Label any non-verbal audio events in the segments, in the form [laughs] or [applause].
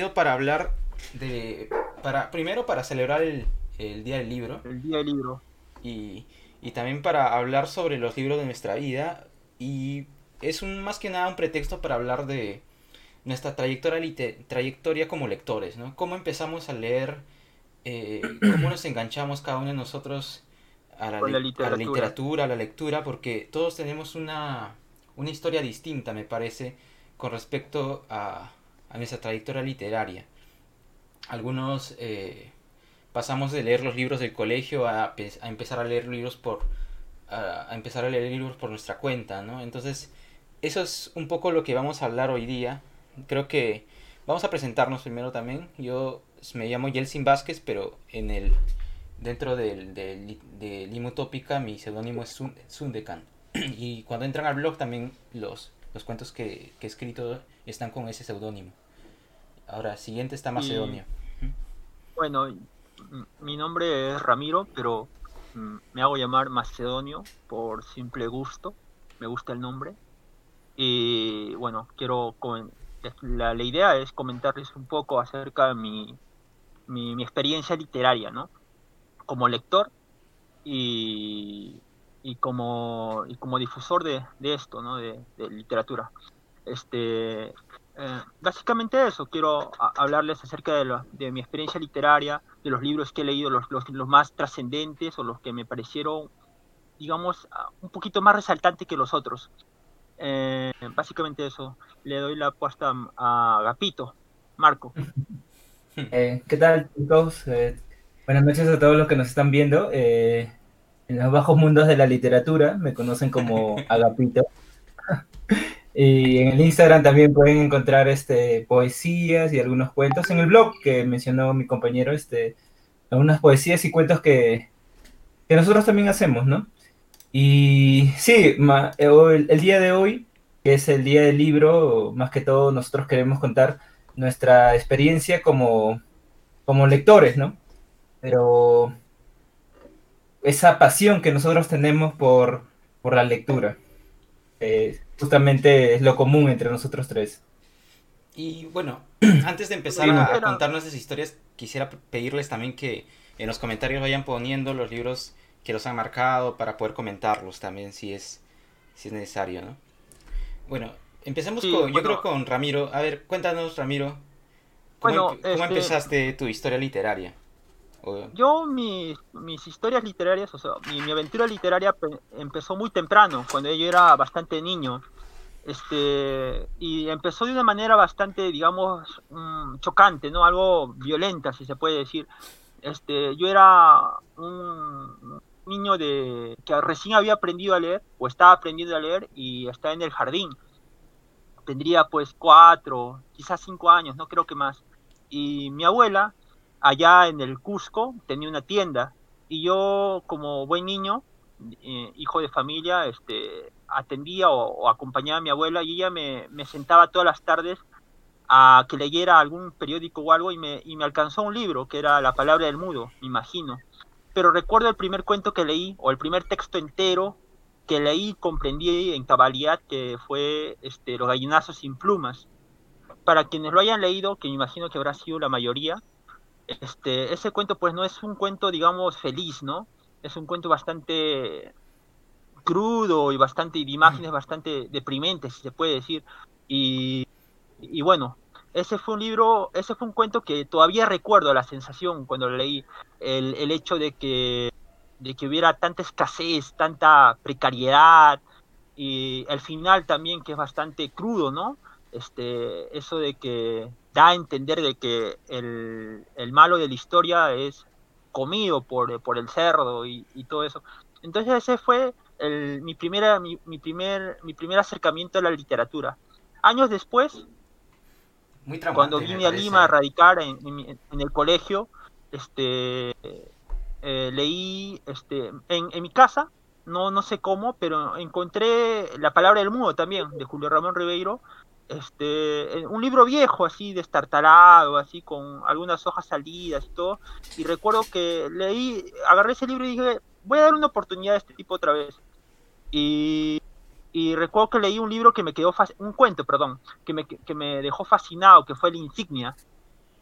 reunido para hablar de. para Primero para celebrar el, Día del Libro. El Día del Libro. Y, y, también para hablar sobre los libros de nuestra vida. Y es un, más que nada un pretexto para hablar de nuestra trayectoria, trayectoria como lectores, ¿no? Cómo empezamos a leer, eh, cómo nos enganchamos cada uno de nosotros a la, literatura. a la literatura, a la lectura, porque todos tenemos una, una historia distinta, me parece con respecto a, nuestra trayectoria literaria. Algunos eh, pasamos de leer los libros del colegio a, empezar a leer libros por a, empezar a leer libros por nuestra cuenta, ¿no? Entonces, eso es un poco lo que vamos a hablar hoy día. Creo que vamos a presentarnos primero también. Yo me llamo Yelsin Vázquez, pero en el dentro del, del, de mi seudónimo es Sundekan. [clears throat] Y cuando entran al blog también los los cuentos que, he escrito están con ese seudónimo. Ahora, siguiente está Macedonio. Bueno, mi nombre es Ramiro, pero me hago llamar Macedonio por simple gusto. Me gusta el nombre. Y bueno, quiero la, la idea es comentarles un poco acerca de mi, mi, mi experiencia literaria, ¿no? Como lector y y como, y como difusor de, de esto, ¿no? de, literatura. Este, eh, básicamente eso, quiero hablarles acerca de, de, mi experiencia literaria, de los libros que he leído, los, los, más trascendentes o los que me parecieron, digamos, un poquito más resaltantes que los otros. Eh, básicamente eso, le doy la apuesta a Agapito, Marco. Eh, ¿Qué tal chicos? buenas noches a todos los que nos están viendo en los bajos mundos de la literatura, me conocen como [laughs] Agapito. [laughs] y en el Instagram también pueden encontrar este, poesías y algunos cuentos. En el blog que mencionó mi compañero, este, algunas poesías y cuentos que, que nosotros también hacemos, ¿no? Y sí, el, el día de hoy, que es el día del libro, más que todo nosotros queremos contar nuestra experiencia como, como lectores, ¿no? Pero esa pasión que nosotros tenemos por, por la lectura. Eh, justamente es lo común entre nosotros tres. Y bueno, [clears throat] antes de empezar a, contar nuestras historias, quisiera pedirles también que en los comentarios vayan poniendo los libros que los han marcado para poder comentarlos también si es, si es necesario, ¿no? Bueno, empecemos con, yo creo con Ramiro. A ver, cuéntanos, Ramiro, ¿cómo, ¿cómo este empezaste tu historia literaria? Yo, mis, historias literarias, o sea, mi, aventura literaria empezó muy temprano, cuando yo era bastante niño. Este, y empezó de una manera bastante, digamos, mm, chocante, ¿no? Algo violenta, si se puede decir. Este, yo era un niño de que recién había aprendido a leer, o estaba aprendiendo a leer, y estaba en el jardín. Tendría pues cuatro, quizás cinco años, no creo que más. Y mi abuela, allá en el Cusco tenía una tienda y yo como buen niño, eh, hijo de familia, este, atendía o, acompañaba a mi abuela y ella me, sentaba todas las tardes a que leyera algún periódico o algo y me, y me alcanzó un libro que era La palabra del mudo, me imagino. Pero recuerdo el primer cuento que leí o el primer texto entero que leí comprendí en cabalidad que fue este, Los gallinazos sin plumas. Para quienes lo hayan leído, que me imagino que habrá sido la mayoría, este, ese cuento pues no es un cuento, digamos, feliz, ¿no? Es un cuento bastante crudo y bastante de imágenes bastante deprimentes, si se puede decir. Y, y, bueno, ese fue un libro, ese fue un cuento que todavía recuerdo la sensación cuando lo leí, el, el hecho de que, de que hubiera tanta escasez, tanta precariedad, y el final también que es bastante crudo, ¿no? Este, eso de que da a entender de que el, el malo de la historia es comido por, por el cerdo y, y, todo eso. Entonces ese fue el, mi, primera, mi, mi, primer, mi primer acercamiento a la literatura. Años después, Muy cuando vine a. Lima a radicar en, en mi- en el colegio, este, eh, leí este, en, en mi casa, no, no sé cómo, pero encontré La palabra del mudo también, de Julio Ramón Ribeiro, este, un libro viejo, así, destartalado, así, con algunas hojas salidas y todo, y recuerdo que leí, agarré ese libro y dije, voy a dar una oportunidad a este tipo otra vez. Y, y recuerdo que leí un libro que me quedó, un cuento, perdón, que me, que me dejó fascinado, que fue La Insignia.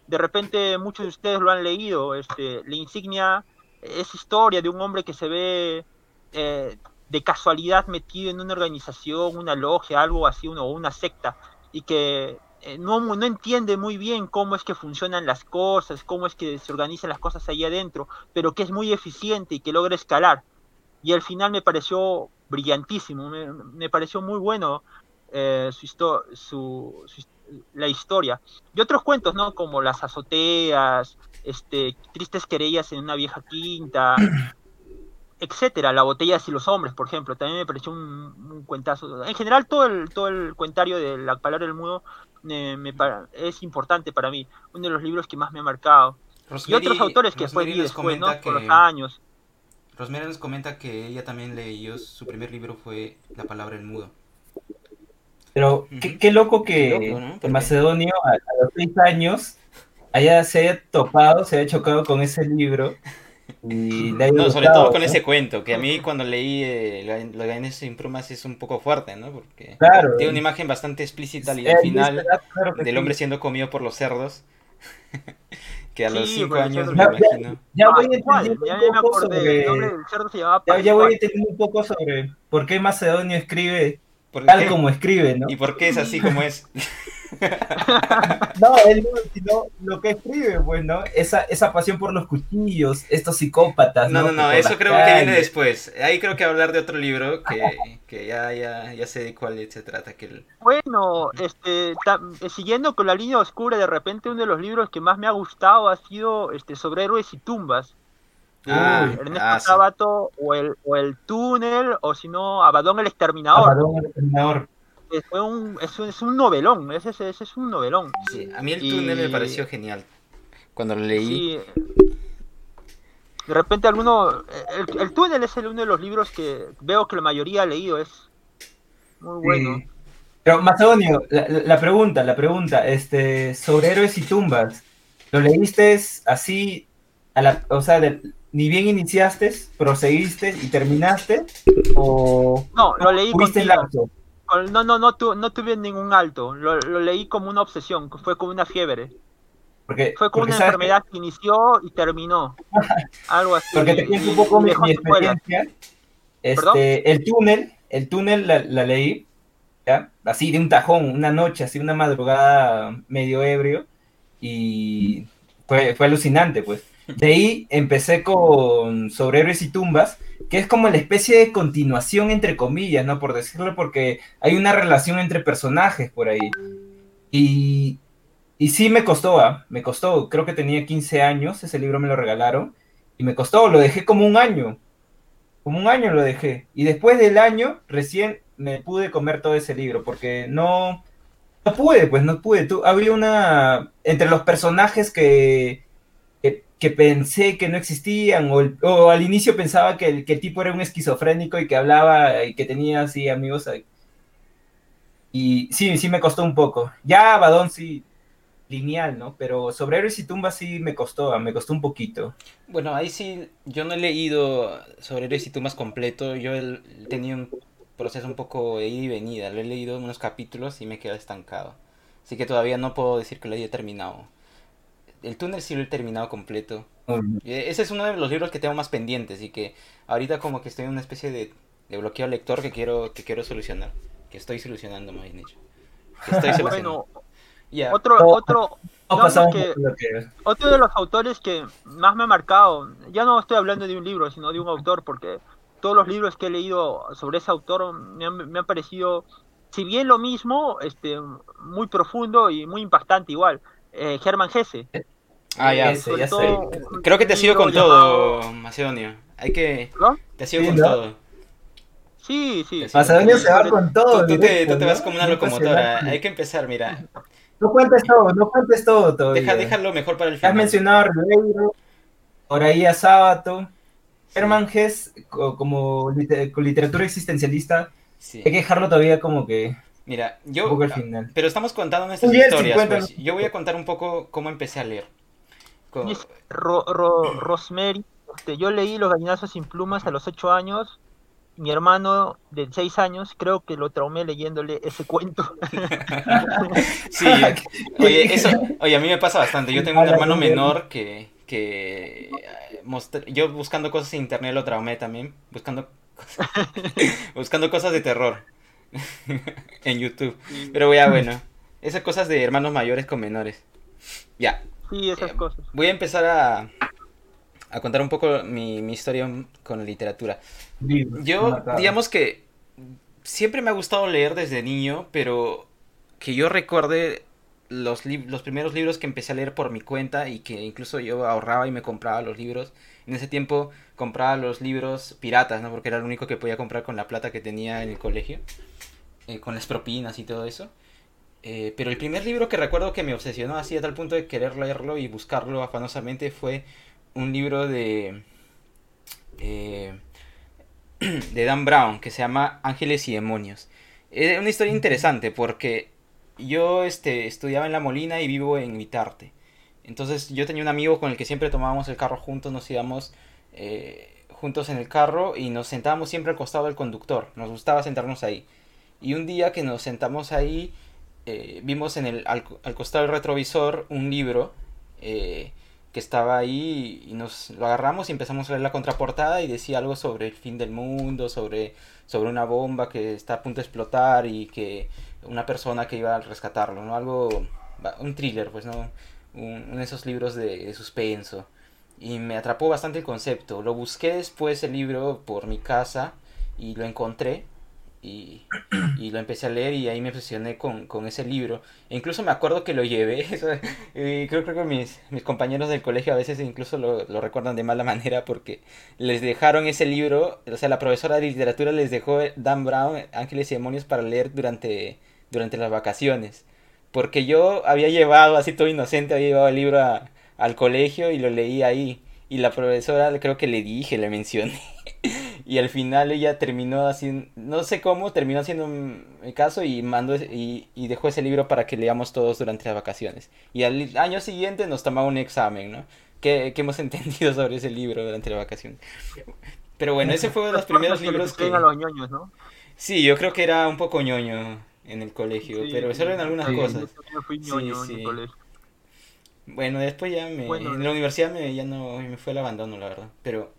De repente muchos de ustedes lo han leído. Este, La Insignia es historia de un hombre que se ve eh, de casualidad metido en una organización, una logia, algo así, una secta, y que eh, no, no entiende muy bien cómo es que funcionan las cosas, cómo es que se organizan las cosas ahí adentro, pero que es muy eficiente y que logra escalar. Y al final me pareció brillantísimo, me, pareció muy bueno eh, su, histo- la historia. Y otros cuentos, ¿no? Como Las azoteas, este, Tristes querellas en una vieja quinta, etcétera. La botella y los hombres, por ejemplo, también me pareció un, un cuentazo. En general, todo el, todo el cuentario de la palabra del mudo eh, me es importante para mí. Uno de los libros que más me ha marcado. Y otros autores que después Rosemary nos después, ¿no? Con los que- años. Rosemary nos comenta que ella también leyó, su primer libro fue La palabra del mudo. Pero qué, qué loco que Qué loco, ¿no? ¿Por qué? Macedonio a, a los seis años haya, se haya topado, se haya chocado con ese libro y No, sobre gustado, todo con ¿no? ese cuento, que a mí cuando leí eh, lo lo de Gaines sin plumas es un poco fuerte, ¿no? Porque Claro. tiene una imagen bastante explícita al Eh, al final. Claro del sí. hombre siendo comido por los cerdos. [laughs] que a los Sí, 5 por los años me Ya, ya, imagino. ya Ah, voy entendiendo Ya, un ya poco sobre... Ya, ya voy entendiendo un poco sobre por qué Macedonio escribe ¿Por tal qué? como escribe, ¿no? ¿Y por qué es así como es? [laughs] No, él no, sino lo que escribe, pues, ¿no? Esa, esa pasión por los cuchillos, estos psicópatas, No, ¿no? no, eso creo que viene después. Ahí creo que hablar de otro libro que, que ya, ya, ya sé de cuál se trata. Que el- Bueno, este, ta- siguiendo con la línea oscura, de repente uno de los libros que más me ha gustado ha sido este, sobre héroes y tumbas. Ah, Uy, Ernesto ah, sí. O el, o el túnel, o si no, Abadón el exterminador. Abadón, el Exterminador. fue un, es, un, es un novelón, ese, ese, ese es un novelón. Sí, a mí el Y- túnel me pareció genial. Cuando lo leí, Sí. De repente alguno, el, el túnel es el uno de los libros que veo que la mayoría ha leído, es muy bueno. Sí. Pero Macedonio, la, la- la pregunta, la pregunta, este, sobre héroes y tumbas, ¿lo leíste así, a la, o sea, de- ni bien iniciaste, proseguiste y terminaste? ¿O No, lo leí tuviste contigo. lapso? No, no, no, tu- no tuve ningún alto, lo, lo leí como una obsesión, fue como una fiebre. Porque, Fue como porque una enfermedad que inició y terminó. [laughs] Algo así. que- porque te cuento un poco mi, experiencia. Este, el túnel, el túnel la, la leí, ¿ya? así de un tajón, una noche, así una madrugada medio ebrio, y fue, fue alucinante, pues. De ahí empecé con Sobre héroes y tumbas, que es como la especie de continuación, entre comillas, ¿no? Por decirlo, porque hay una relación entre personajes por ahí. Y, y sí me costó, ¿ah? me costó, creo que tenía 15 años, ese libro me lo regalaron, y me costó, lo dejé como un año, como un año lo dejé. Y después del año, recién me pude comer todo ese libro, porque no, no pude, pues no pude. Tú, había una, entre los personajes que, que, pensé que no existían, o, el- al inicio pensaba que el, que el tipo era un esquizofrénico y que hablaba y que tenía así amigos. Y sí, sí me costó un poco. Ya Abadón sí, lineal, ¿no? Pero sobre Héroes y Tumbas sí me costó, me costó un poquito. Bueno, ahí sí, yo no he leído sobre Héroes y Tumbas completo. Yo he tenido un proceso un poco de ida y venida. Lo he leído en unos capítulos y me quedé estancado. Así que todavía no puedo decir que lo haya terminado. El túnel sí lo he terminado completo. Eh, Ese es uno de los libros que tengo más pendientes y que ahorita como que estoy en una especie de, de bloqueo lector que quiero, que quiero solucionar. Que estoy solucionando, más bien dicho. Que estoy [laughs] solucionando. Bueno, Ya. otro, Oh. otro, No por lo que- otro de los autores que más me ha marcado, ya no estoy hablando de un libro, sino de un autor, porque todos los libros que he leído sobre ese autor me han, me han parecido, si bien lo mismo, este, muy profundo y muy impactante igual. Eh, Germán Gese. Ah, ya. Ese, sobre ya sé. todo Creo que te sigo con libro llamado- todo, Macedonio. Hay que... ¿No? Te sigo Sí, con ¿no? todo. Sí, sí. Macedonio se va con todo. Tú, te, tú te vas como una locomotora. Hay que empezar, mira. No cuentes todo, no cuentes todo todavía. Deja, déjalo mejor para el final. Has mencionado a Ribeiro, por ahí a Sábato. Herman Hess, como literatura existencialista, hay que dejarlo todavía como que. Mira, yo. Pero estamos contando nuestras historias. Pues. Yo voy a contar un poco cómo empecé a leer. Rosemary, este, yo leí Los gallinazos sin plumas a los 8 años mi hermano de 6 años, creo que lo traumé leyéndole ese cuento. [laughs] sí, oye, eso, oye, a mí me pasa bastante. Yo tengo un hermano menor que, que yo buscando cosas en internet lo traumé también, buscando [laughs] buscando cosas de terror [laughs] en YouTube. Pero ya bueno, esas cosas de hermanos mayores con menores. Ya. Sí, esas eh, cosas. Voy a empezar a, a contar un poco mi, mi historia con la literatura. Yo, digamos que siempre me ha gustado leer desde niño, pero que yo recuerde los, los primeros libros que empecé a leer por mi cuenta y que incluso yo ahorraba y me compraba los libros. En ese tiempo compraba los libros piratas, ¿no? Porque era lo único que podía comprar con la plata que tenía en el colegio, eh, con las propinas y todo eso. Eh, pero el primer libro que recuerdo que me obsesionó así a tal punto de querer leerlo y buscarlo afanosamente fue un libro de... Eh, [clears throat] de Dan Brown que se llama Ángeles y Demonios. Es una historia interesante porque yo este, estudiaba en La Molina y vivo en Vitarte. Entonces yo tenía un amigo con el que siempre tomábamos el carro juntos, nos íbamos eh, juntos en el carro y nos sentábamos siempre al costado del conductor. Nos gustaba sentarnos ahí. Y un día que nos sentamos ahí, eh, vimos en el, al, costado del retrovisor un libro eh, que estaba ahí y nos lo agarramos y empezamos a leer la contraportada y decía algo sobre el fin del mundo, sobre, sobre una bomba que está a punto de explotar y que una persona que iba a rescatarlo, ¿no? Algo, un thriller, pues, ¿no? uno de esos libros de suspenso. Y me atrapó bastante el concepto. Lo busqué después el libro por mi casa y lo encontré y, y, lo empecé a leer y ahí me obsesioné con, con ese libro. E incluso me acuerdo que lo llevé. [laughs] y creo, creo que mis, mis compañeros del colegio a veces incluso lo, lo, recuerdan de mala [laughs] manera porque les dejaron ese libro. O sea, la profesora de literatura les dejó Dan Brown, Ángeles y Demonios, para leer durante, durante las vacaciones. Porque yo había llevado, así todo inocente, había llevado el libro al colegio y lo leí ahí. Y la profesora creo que le dije, le mencioné. [laughs] y al final ella terminó haciendo, no sé cómo, terminó haciendo mi caso y mandó y, y, dejó ese libro para que leamos todos durante las vacaciones. Y al año siguiente nos tomaba un examen, ¿no? ¿Qué, qué hemos [laughs] entendido sobre ese libro durante la vacación? Pero bueno, ese fue uno de los primeros libros que... los ñoños, ¿no? Sí, yo creo que era un poco ñoño en el colegio, pero solo en algunas cosas. Yo fui ñoño en el colegio. Bueno, después ya me, en la universidad me, ya no me fue el abandono, la verdad. Pero,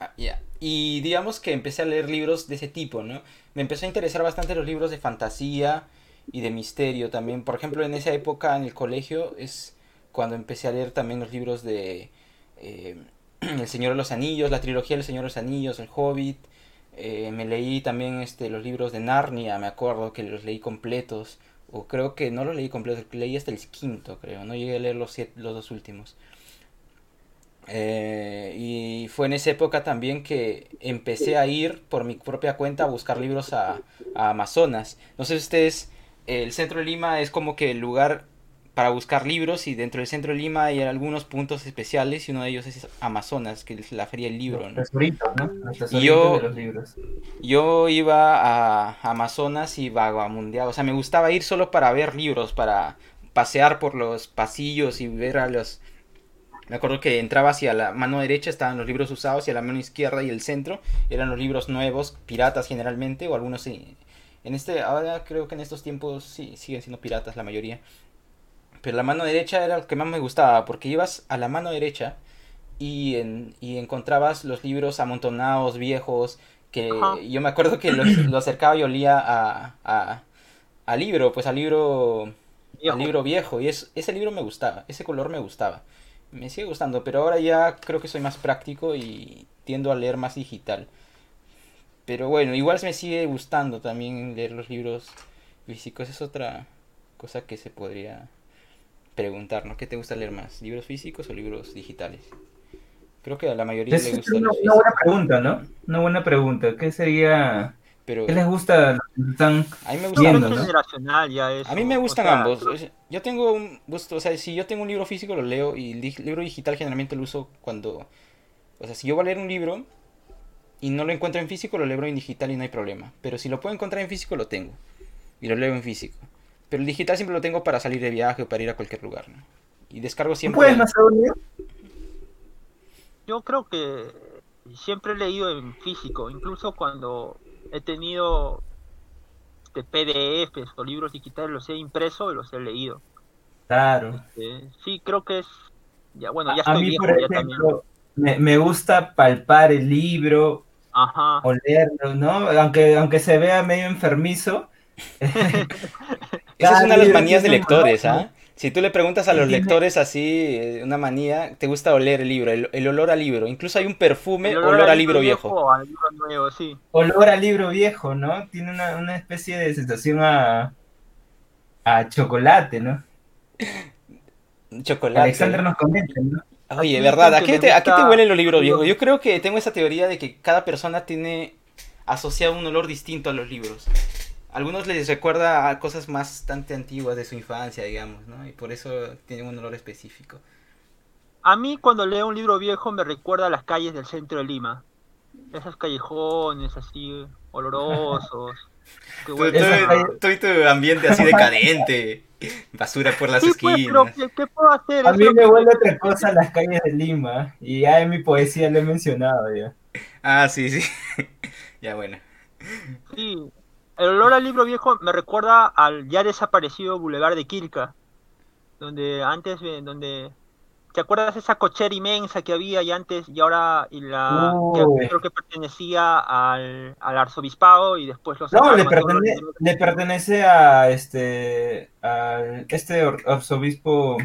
ah, ya. Y digamos que empecé a leer libros de ese tipo, ¿no? Me empezó a interesar bastante los libros de fantasía y de misterio también. Por ejemplo, en esa época en el colegio es cuando empecé a leer también los libros de eh, [clears throat] El Señor de los Anillos, la trilogía del Señor de los Anillos, El Hobbit. Eh, me leí también este, los libros de Narnia, me acuerdo que los leí completos o creo que no lo leí completo, leí hasta el quinto, creo, no llegué a leer los, los dos últimos. Eh, y fue en esa época también que empecé a ir por mi propia cuenta a buscar libros a, a Amazonas. No sé si ustedes, el centro de Lima es como que el lugar para buscar libros y dentro del centro de Lima hay algunos puntos especiales y uno de ellos es Amazonas, que es la feria del libro. ¿no? ¿no? yo, de los libros. yo iba a Amazonas y vagamundeaba, o sea, me gustaba ir solo para ver libros, para pasear por los pasillos y ver a los... Me acuerdo que entraba hacia la mano derecha estaban los libros usados y a la mano izquierda y el centro eran los libros nuevos, piratas generalmente, o algunos sí. En este, ahora creo que en estos tiempos sí siguen siendo piratas la mayoría pero la mano derecha era lo que más me gustaba, porque ibas a la mano derecha y, en, y encontrabas los libros amontonados, viejos, que yo me acuerdo que los, lo acercaba y olía a, a, a, libro, pues al libro, viejo. libro viejo, y es, ese libro me gustaba, ese color me gustaba. Me sigue gustando, pero ahora ya creo que soy más práctico y tiendo a leer más digital. Pero bueno, igual me sigue gustando también leer los libros físicos, es otra cosa que se podría preguntarnos ¿Qué te gusta leer más? ¿Libros físicos o libros digitales? Creo que a la mayoría Es le gusta una, los una buena pregunta, ¿no? Una buena pregunta. ¿Qué sería... Pero ¿Qué les gusta? Están... a mí me gusta generacional ya eso. A mí me o gustan sea, ambos. o sea, Yo tengo un gusto, o sea, si yo tengo un libro físico lo leo y el libro digital generalmente lo uso cuando, o sea, si yo voy a leer un libro y no lo encuentro en físico, lo leo en digital y no hay problema. Pero si lo puedo encontrar en físico, lo tengo y lo leo en físico. Pero el digital siempre lo tengo para salir de viaje o para ir a cualquier lugar, ¿no? Y descargo ¿Tú siempre. puedes, Macedonio? Yo creo que siempre he leído en físico, incluso cuando he tenido este, PDFs o libros digitales, los he impreso y los he leído. Claro. Eh, sí, creo que es... Ya, bueno, ya A estoy mí, viejo por ya también. ejemplo, me, me gusta palpar el libro, Ajá. olerlo, ¿no? Aunque, aunque se vea medio enfermizo. [laughs] Esa es una de las manías de lectores, ¿ah? Si tú le preguntas a los lectores así, eh, una manía, te gusta oler el libro, el, el olor al libro. Incluso hay un perfume, El olor, a libro viejo. o al libro nuevo, sí. Olor a libro viejo, ¿no? Tiene una, una especie de sensación a, a chocolate, ¿no? Chocolate. Alexander nos comenta, ¿no? Oye, ¿verdad? ¿A qué, te, a qué te huelen los libros viejos? Yo creo que tengo esa teoría de que cada persona tiene asociado un olor distinto a los libros. Algunos les recuerda a cosas bastante antiguas de su infancia, digamos, ¿no? Y por eso tienen un olor específico. A mí cuando leo un libro viejo me recuerda a las calles del centro de Lima. Esos callejones así olorosos. que Tú, tú y tu ambiente así decadente. [laughs] Basura por las Sí, pues, pero esquinas. ¿qué, qué puedo hacer? A mí me que- huele otra cosa a las calles de Lima. Y ya en mi poesía lo he mencionado ya. Ah, sí, sí. [laughs] ya, bueno. Sí, el olor al libro viejo me recuerda al ya desaparecido Boulevard de Quilca, donde antes, eh, donde, ¿te acuerdas de esa cochera inmensa que había y antes y ahora y la que creo que pertenecía al, al arzobispado y después los No, le, los pertene- le pertenece a este a este arzobispo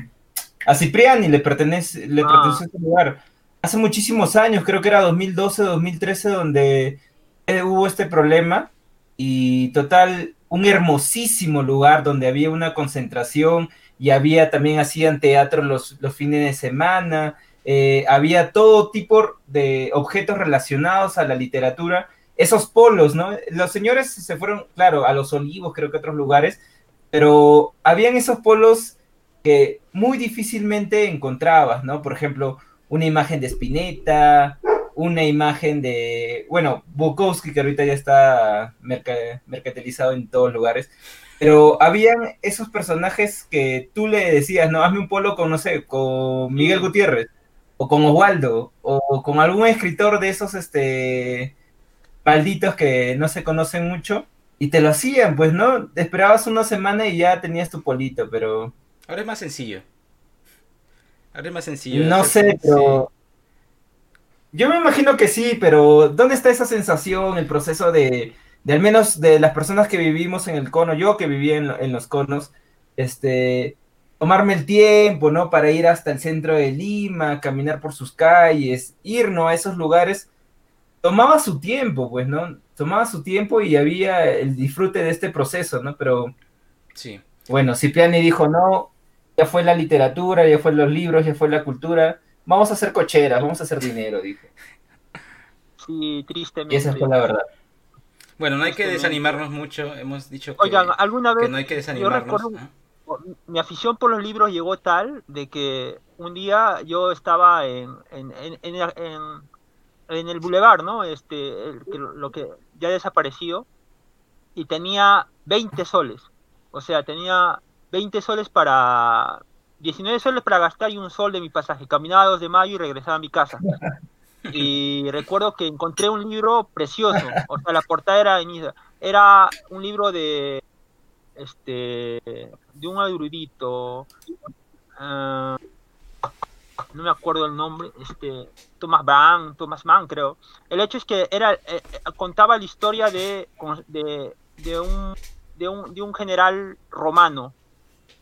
a Cipriani le pertenece le Ah. pertenece a este lugar. Hace muchísimos años, creo que era 2012, 2013 donde eh, hubo este problema y total un hermosísimo lugar donde había una concentración y había también hacían teatro los, los fines de semana, eh, había todo tipo de objetos relacionados a la literatura esos polos, ¿no? Los señores se fueron, claro, a los olivos, creo que a otros lugares, pero habían esos polos que muy difícilmente encontrabas, ¿no? Por ejemplo, una imagen de Spinetta, una imagen de, bueno, Bukowski, que ahorita ya está merca- mercantilizado en todos lugares, pero habían esos personajes que tú le decías, no, hazme un polo con, no sé, con Miguel Gutiérrez, o con Oswaldo, o con algún escritor de esos, este, malditos que no se conocen mucho, y te lo hacían, pues, ¿no? Esperabas una semana y ya tenías tu polito, pero Ahora es más sencillo. Ahora es más sencillo. no sé, pero... Yo me imagino que sí, pero ¿dónde está esa sensación, el proceso de, de al menos de las personas que vivimos en el cono, yo que en, lo- en los conos, este, tomarme el tiempo, ¿no? Para ir hasta el centro de Lima, caminar por sus calles, ir, ¿no? A esos lugares, tomaba su tiempo, pues, ¿no? Tomaba su tiempo y había el disfrute de este proceso, ¿no? Pero Sí. bueno, Cipriani dijo, no, ya fue la literatura, ya fue los libros, ya fue la cultura, vamos a hacer cocheras, vamos a hacer dinero, dijo. Sí, Y tristemente. esa fue la verdad. Bueno, no hay que desanimarnos mucho. Hemos dicho que, Oigan, alguna que vez no hay que yo desanimarnos. recuerdo ¿ah? mi afición por los libros llegó tal de que un día yo estaba en, en, en, en, en- en el bulevar, ¿no? Este, el que- lo que ya ha desaparecido, y tenía 20 soles. O sea, tenía 20 soles para... 19 soles para gastar y un sol de mi pasaje. Caminaba 2 de mayo y regresaba a mi casa. [laughs] Y recuerdo que encontré un libro precioso. O sea, la portada era, era un libro de este de un erudito ah, no me acuerdo el nombre este Thomas Mann Thomas Mann creo el hecho es que era eh, eh, contaba la historia de de, de un de un de un general romano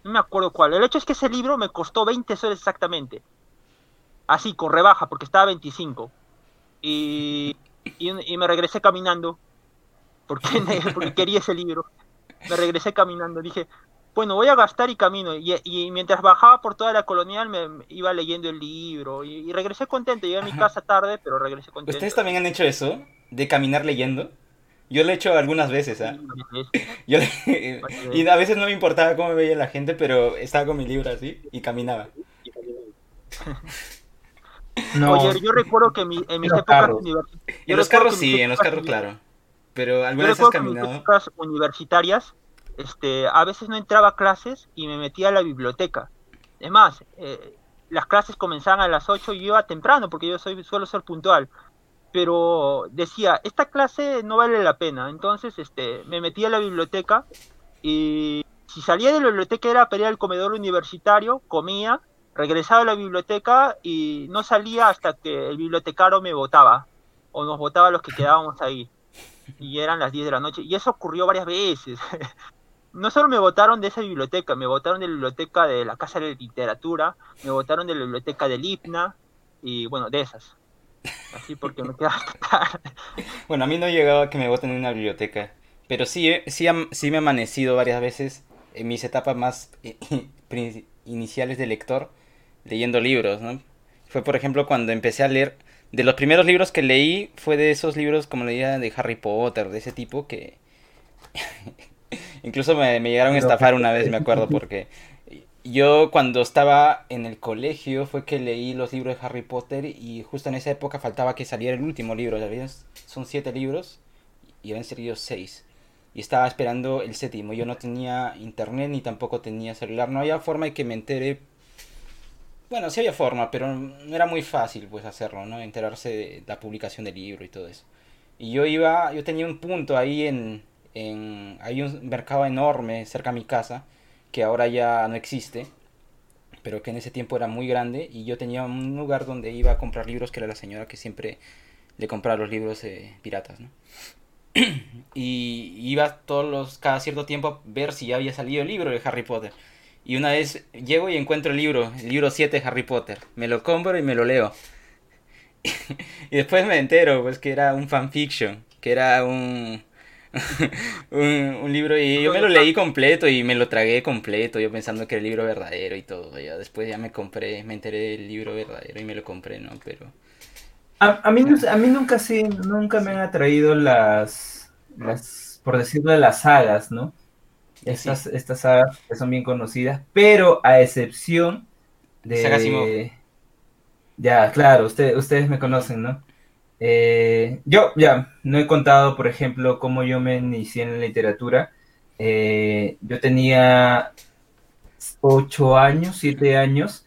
no me acuerdo cuál el hecho es que ese libro me costó 20 soles exactamente así con rebaja porque estaba a 25 y, y, y me regresé caminando porque, [laughs] porque quería ese libro me regresé caminando. Dije, bueno, voy a gastar y camino. Y, mientras bajaba por toda la colonial me, iba leyendo el libro y, regresé contento. Llegué a mi casa tarde, pero regresé contento. ¿Ustedes también han hecho eso? ¿De caminar leyendo? Yo lo he hecho algunas veces, ¿ah? [laughs] y a veces no me importaba cómo me veía la gente, pero estaba con mi libro así y caminaba. [laughs] No. Oye, yo recuerdo que en mis épocas universitarias... En los carros sí, en los carros claro. Pero algunas veces caminado. En mis épocas universitarias este, a veces no entraba a clases y me metía a la biblioteca. Es más, eh, las clases comenzaban a las 8 y yo iba temprano porque yo soy, suelo ser puntual. Pero decía, esta clase no vale la pena. Entonces este, me metía a la biblioteca y si salía de la biblioteca era para ir al comedor universitario, comía, regresaba a la biblioteca y no salía hasta que el bibliotecario me votaba o nos votaba los que quedábamos ahí. Y eran las 10 de la noche. Y eso ocurrió varias veces. [laughs] no solo me votaron de esa biblioteca, me votaron de la biblioteca de la Casa de Literatura, me votaron de la biblioteca del IPNA y bueno, de esas. Así porque me quedaba [laughs] Bueno, a mí no llegaba que me voten en una biblioteca, pero sí, eh, sí, sí me ha amanecido varias veces en mis etapas más [laughs] iniciales de lector leyendo libros, ¿no? Fue por ejemplo cuando empecé a leer, de los primeros libros que leí fue de esos libros como leía de Harry Potter, de ese tipo que [laughs] Incluso me, llegaron a estafar una vez, me acuerdo, porque yo cuando estaba en el colegio fue que leí los libros de Harry Potter y justo en esa época faltaba que saliera el último libro. Son siete libros y habían salido seis. Y estaba esperando el séptimo. Yo no tenía internet ni tampoco tenía celular. No había forma de que me entere. Bueno, sí había forma, pero no era muy fácil pues hacerlo, ¿no? Enterarse de la publicación del libro y todo eso. Y yo iba, yo tenía un punto ahí en, hay un mercado enorme cerca de mi casa que ahora ya no existe, pero que en ese tiempo era muy grande y yo tenía un lugar donde iba a comprar libros que era la señora que siempre le compraba los libros eh, piratas, ¿no? [clears throat] y iba todos los, cada cierto tiempo a ver si ya había salido el libro de Harry Potter. Y una vez llego y encuentro el libro, el libro 7 de Harry Potter. Me lo compro y me lo leo. [laughs] y después me entero, pues, que era un fanfiction, que era un, [laughs] un, libro y yo me lo leí completo y me lo tragué completo, yo pensando que era el libro verdadero y todo. Ya después ya me compré, me enteré del libro verdadero y me lo compré, ¿no? Pero... A, mí, a mí nunca sí, nunca me han atraído las, las por decirlo, de las sagas, ¿no? Estas, estas sagas que son bien conocidas, pero a excepción de... Ya, claro, ustedes me conocen, ¿no? Eh, yo ya, no he contado, por ejemplo, cómo yo me inicié en la literatura. Eh, yo tenía ocho años, siete años,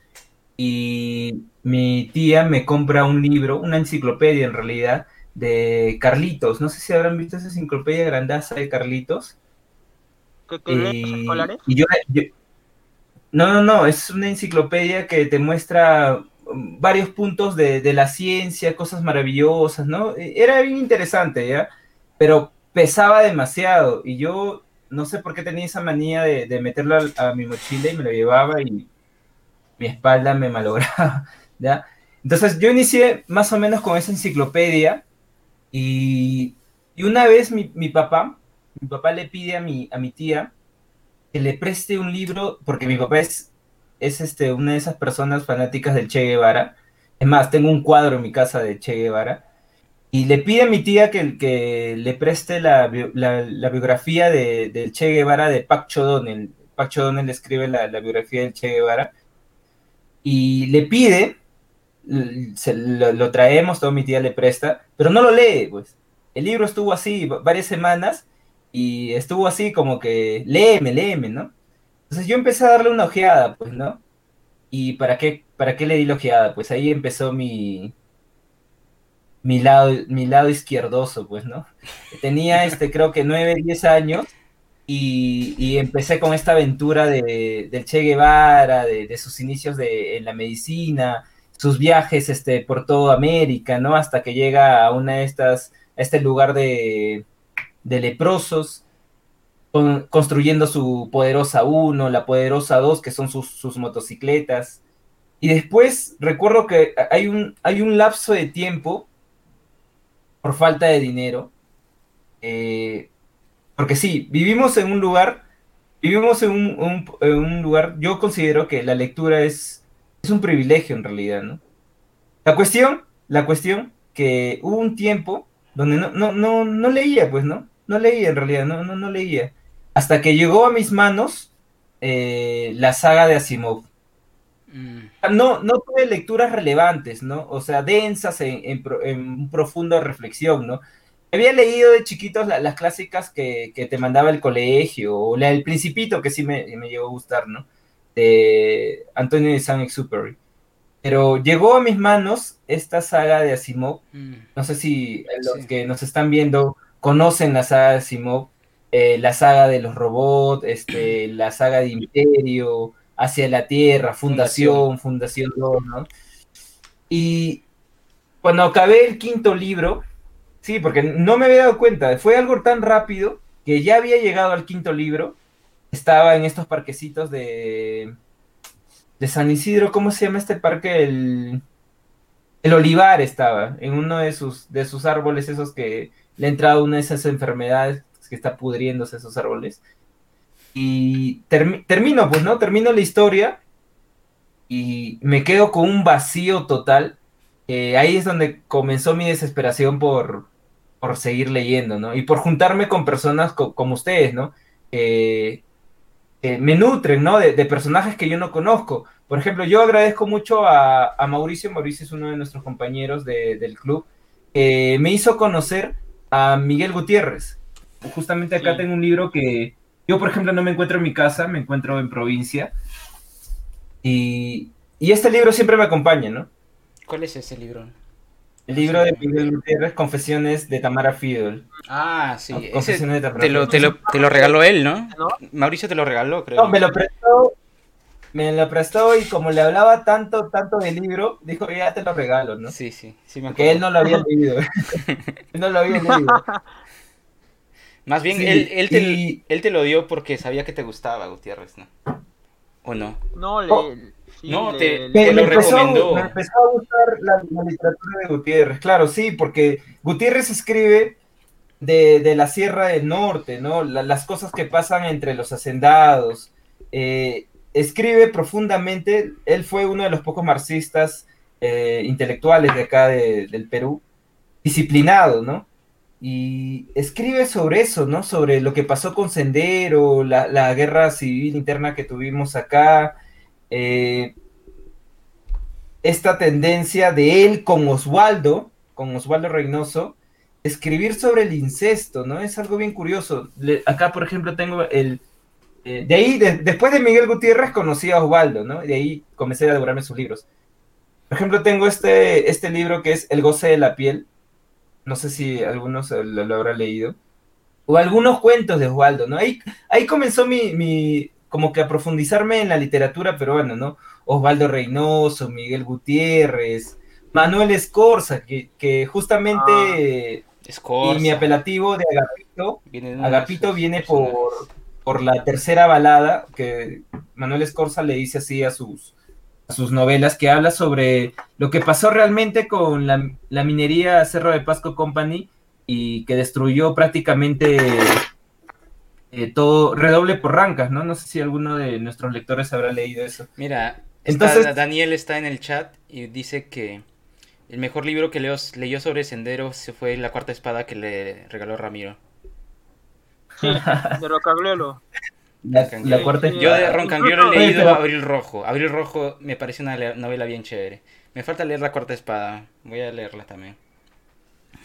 y mi tía me compra un libro, una enciclopedia en realidad, de Carlitos. No sé si habrán visto esa enciclopedia grandaza de Carlitos. ¿Qué, qué escolares? Y yo, no, no, no, es una enciclopedia que te muestra varios puntos de, la ciencia, cosas maravillosas, ¿no? E, era bien interesante, ¿ya? Pero pesaba demasiado y yo no sé por qué tenía esa manía de, meterlo a, mi mochila y me lo llevaba y mi espalda me malograba, [laughs] ¿ya? Entonces yo inicié más o menos con esa enciclopedia y, una vez mi, papá, mi papá le pide a mi, a mi tía que le preste un libro, porque mi papá es es este, una de esas personas fanáticas del Che Guevara. Es más, tengo un cuadro en mi casa de Che Guevara. Y le pide a mi tía que, que le preste la, biografía de, del Che Guevara de Pac Chodonel. Pac Chodonel escribe la, biografía del Che Guevara. Y le pide, se, lo, traemos, todo mi tía le presta, pero no lo lee, pues. El libro estuvo así varias semanas y estuvo así como que, léeme, léeme, ¿no? Entonces yo empecé a darle una ojeada, pues, ¿no? ¿Y para qué, para qué le di la ojeada? Pues ahí empezó mi, mi lado, mi lado izquierdoso, pues, ¿no? Tenía, este, creo que nueve, diez años y, empecé con esta aventura de, del Che Guevara, de, sus inicios de, en la medicina, sus viajes este, por toda América, ¿no? Hasta que llega a una de estas, a este lugar de, de leprosos construyendo su poderosa 1, la poderosa 2, que son sus, motocicletas. Y después recuerdo que hay un, hay un lapso de tiempo por falta de dinero. Eh, porque sí, vivimos en un lugar vivimos en un, un, lugar, yo considero que la lectura es, es un privilegio en realidad, ¿no? La cuestión, la cuestión que hubo un tiempo donde no, no, no, no leía, pues, ¿no? No leía en realidad, no, no, no leía. Hasta que llegó a mis manos eh, la saga de Asimov. Mm. No, no tuve lecturas relevantes, ¿no? O sea, densas en, en, en profunda reflexión, ¿no? Había leído de chiquitos las clásicas que, te mandaba el colegio, o la El Principito, que sí me, me llegó a gustar, ¿no? De Antonio de Saint-Exupéry. Pero llegó a mis manos esta saga de Asimov. Mm. No sé si los que nos están viendo conocen la saga de Asimov. Eh, la saga de los robots, este, [clears throat] la saga de Imperio, Hacia la Tierra, Fundación, Fundación, Fundación ¿no? Y cuando acabé el quinto libro, Sí, porque no me había dado cuenta. Fue algo tan rápido que ya había llegado al quinto libro. Estaba en estos parquecitos de, de San Isidro. ¿Cómo se llama este parque? El, el Olivar estaba en uno de sus, de sus árboles, esos que le ha entrado una de esas enfermedades que está pudriéndose esos árboles. Y termino, pues, ¿no? Termino la historia y me quedo con un vacío total. ahí es donde comenzó mi desesperación por, por seguir leyendo, ¿no? Y por juntarme con personas como ustedes, ¿no? me nutren, ¿no? De, personajes que yo no conozco. Por ejemplo, yo agradezco mucho a, Mauricio, Mauricio es uno de nuestros compañeros del club, me hizo conocer a Miguel Gutiérrez. Justamente acá tengo un libro que yo, por ejemplo, no me encuentro en mi casa, me encuentro en provincia. Y, y este libro siempre me acompaña, ¿no? ¿Cuál es ese libro? El libro de Miguel Gutiérrez, Confesiones de Tamara Fiedel. Ah, sí. Confesiones de Tamara te, lo, te, lo, te, lo, regaló él, ¿no? Mauricio te lo regaló, creo. No, me lo prestó. Me lo prestó y como le hablaba tanto, tanto del libro, dijo, ya te lo regalo, ¿no? Sí, sí, sí me Que [laughs] [laughs] él no lo había leído. él no lo había leído. Más bien, él, él, te, él te lo dio porque sabía que te gustaba Gutiérrez, ¿no? ¿O no? No, le, oh no, te, lo recomendó. Me empezó a gustar la, literatura de Gutiérrez, claro, sí, porque Gutiérrez escribe de, la Sierra del Norte, ¿no? las cosas que pasan entre los hacendados. Eh, escribe profundamente, él fue uno de los pocos marxistas eh, intelectuales de acá del Perú, disciplinado, ¿no? Y escribe sobre eso, ¿no? Sobre lo que pasó con Sendero, la, la guerra civil interna que tuvimos acá, eh, esta tendencia de él con Osvaldo, con Osvaldo Reynoso, escribir sobre el incesto, ¿no? Es algo bien curioso. acá, por ejemplo, tengo el... Eh, de ahí, después de Miguel Gutiérrez, conocí a Osvaldo, ¿no? De ahí comencé a devorarme sus libros. Por ejemplo, tengo este, este libro que es El goce de la piel. No sé si algunos lo, lo habrán leído. O algunos cuentos de Osvaldo, ¿no? Ahí, ahí comenzó mi, mi, como que a profundizarme en la literatura peruana, ¿no? Osvaldo Reynoso, Miguel Gutiérrez, Manuel Escorza, que, que justamente ah, y mi apelativo de Agapito, Agapito viene por, por la tercera balada que Manuel Escorza le dice así a sus, sus novelas, que habla sobre lo que pasó realmente con la, la minería Cerro de Pasco Company y que destruyó prácticamente eh, todo redoble por rancas, ¿no? No sé si alguno de nuestros lectores habrá leído eso. Mira, Entonces, Daniel está en el chat y dice que el mejor libro que leo, leyó sobre Sendero fue La Cuarta Espada que le regaló Ramiro. Sí, [laughs] de Rocagliolo. La, cuarta Yo de he leído Abril Rojo. Abril Rojo me parece una novela bien chévere. Me falta leer La Cuarta Espada. Voy a leerla también.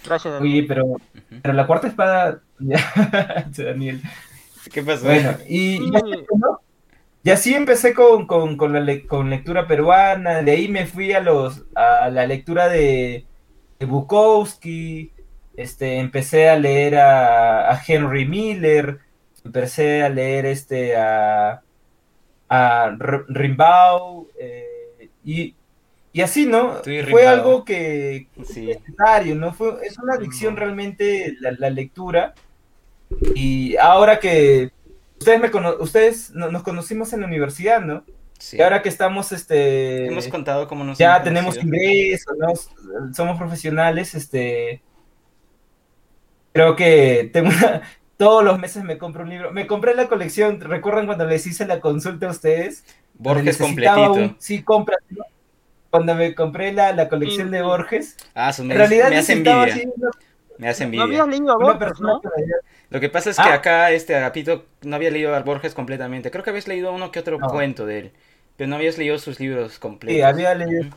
Gracias, Daniel. Oye, pero, pero La Cuarta Espada... [laughs] Daniel. ¿Qué pasó? Bueno, y, y así empecé con, la con lectura peruana, de ahí me fui a los a la lectura de, Bukowski, este, empecé a leer a, Henry Miller, empecé a leer este a, a Rimbaud, eh, y, así, ¿no? Fue algo que, es necesario, ¿no? Fue, es una adicción realmente la lectura y ahora que ustedes, me ustedes nos conocimos en la universidad, ¿no? Sí. Y ahora que estamos, este... Hemos contado cómo nos... Ya tenemos ingresos, somos profesionales, este... Creo que tengo una... todos los meses me compro un libro. Me compré la colección, ¿recuerdan cuando les hice la consulta a ustedes? Borges completito. sí, compra. Cuando me compré la, la colección de Borges. Ah, me, en realidad me hace envidia. Me hace envidia. No habías leído a Borges, ¿no? Lo que pasa es que ah. acá este Agapito no había leído a Borges completamente. Creo que habías leído uno que otro cuento de él, pero no habías leído sus libros completos. Sí, había leído.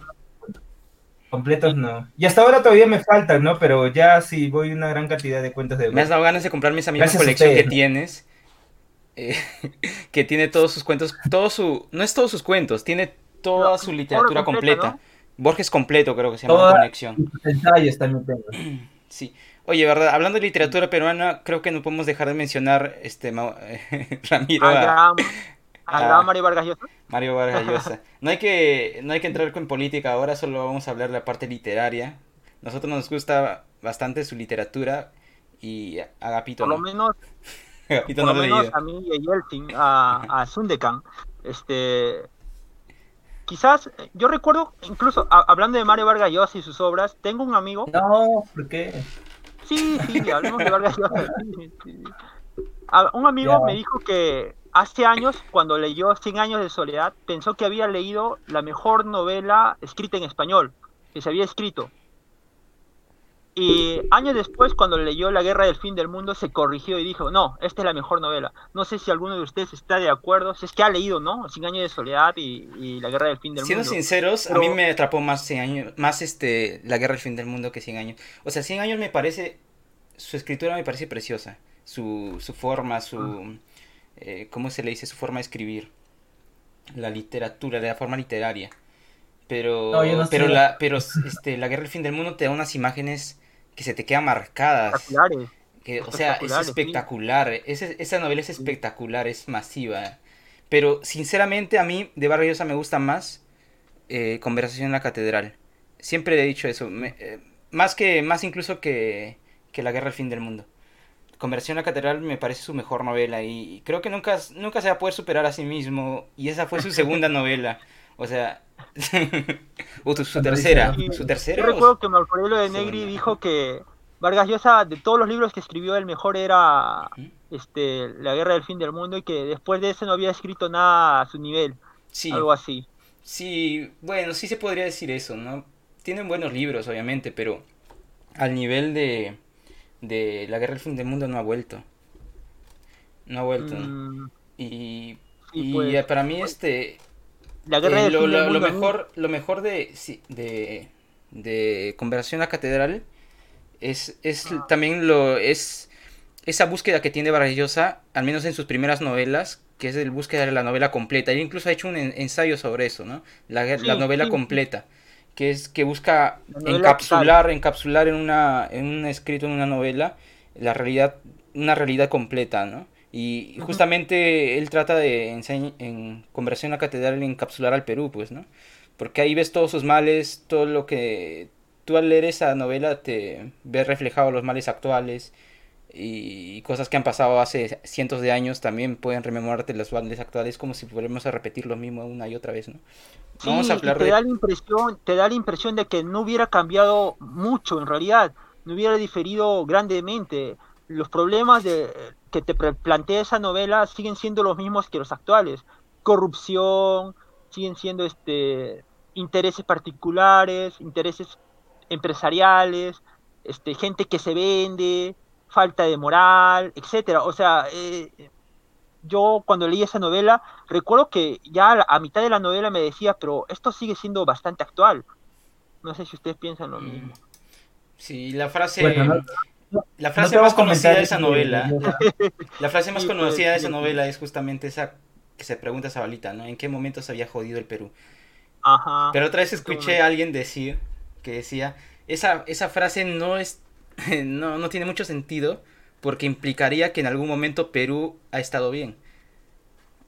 Completos no. Y hasta ahora todavía me faltan, ¿no? Pero ya sí voy una gran cantidad de cuentos de... Me has dado ganas de comprarme esa misma colección que tienes. Eh, [laughs] que tiene todos sus cuentos, todo su... No es todos sus cuentos, tiene toda su literatura completa. Borges completo creo que se llama la conexión. Detalles también tengo. [clears throat] Sí. Oye, ¿verdad? Hablando de literatura peruana, creo que no podemos dejar de mencionar este [laughs] Ramiro a, a, Mario Vargas Llosa. Mario Vargas [laughs] Llosa. No hay que no hay que entrar con política ahora, solo vamos a hablar de la parte literaria. Nosotros nos gusta bastante su literatura y Agapito Por lo menos [laughs] Agapito por lo menos a mí y a Yeltsin, a, a Sundekan, este quizás, yo recuerdo, incluso hablando de Mario Vargas Llosa y sus obras, tengo un amigo. No, ¿por qué? Sí, sí, hablemos de Vargas Llosa. Un amigo me dijo que hace años, cuando leyó Cien años de soledad, pensó que había leído la mejor novela escrita en español que se había escrito. Y años después, cuando leyó La Guerra del Fin del Mundo, se corrigió y dijo, no, esta es la mejor novela. No sé si alguno de ustedes está de acuerdo, si es que ha leído, ¿no? Cien años de soledad y, La Guerra del Fin del Mundo. Siendo sinceros, a mí me atrapó más Cien años, más este, La Guerra del Fin del Mundo que Cien años. O sea, Cien años me parece, su escritura me parece preciosa. Su, su forma, su, ah. Eh, ¿cómo se le dice? Su forma de escribir. La literatura, la forma literaria. Pero, pero, la, pero este, La Guerra del Fin del Mundo te da unas imágenes que se te quedan marcadas. Que, o sea, es espectacular. esa novela es espectacular, es masiva. Pero sinceramente a mí de Vargas me gusta más eh, Conversación en la Catedral. Siempre he dicho eso. Eh, más que más incluso que, que La Guerra del Fin del Mundo. Conversación en la Catedral me parece su mejor novela y creo que nunca, nunca se va a poder superar a sí mismo. Y esa fue su segunda [laughs] novela. O sea, [laughs] o su, tercera. Su tercera. Yo recuerdo que Marco de Negri dijo que Vargas Llosa, de todos los libros que escribió, el mejor era este La Guerra del Fin del Mundo y que después de ese no había escrito nada a su nivel. Sí. Algo así. Sí, bueno, sí se podría decir eso, ¿no? Tienen buenos libros, obviamente, pero al nivel de, de La Guerra del Fin del Mundo no ha vuelto. No ha vuelto. Mm. Y, y pues, para mí, pues, este, la guerra eh, lo, lo, mejor, lo mejor de, de, de Conversación a Catedral es, es ah. también lo es esa búsqueda que tiene Vargas al menos en sus primeras novelas, que es el búsqueda de la novela completa. Él incluso ha hecho un ensayo sobre eso, ¿no? La, la novela completa, que es que busca encapsular, encapsular en una en un escrito en una novela la realidad, una realidad completa, ¿no? Y justamente él trata de, en Conversión a Catedral, encapsular al Perú, pues, ¿no? Porque ahí ves todos sus males, todo lo que... Tú al leer esa novela te ves reflejado los males actuales y cosas que han pasado hace cientos de años también pueden rememorarte los males actuales como si fuéramos a repetir lo mismo una y otra vez, ¿no? Vamos a hablar te da la impresión, te da la impresión de que no hubiera cambiado mucho en realidad, no hubiera diferido grandemente. Los problemas de que te plantea esa novela siguen siendo los mismos que los actuales. Corrupción, siguen siendo este intereses particulares, intereses empresariales, este, gente que se vende, falta de moral, etcétera. O sea, eh, yo cuando leí esa novela, recuerdo que ya a mitad de la novela me decía, pero esto sigue siendo bastante actual. No sé si ustedes piensan lo mismo. Sí, la frase, [laughs] la frase más conocida de esa novela, la, frase más conocida de esa novela es justamente esa que se pregunta Zabalita, ¿no? ¿En qué momento se había jodido el Perú? Ajá. Pero otra vez escuché a alguien decir que decía, esa, esa frase no es [laughs] no, no tiene mucho sentido porque implicaría que en algún momento Perú ha estado bien.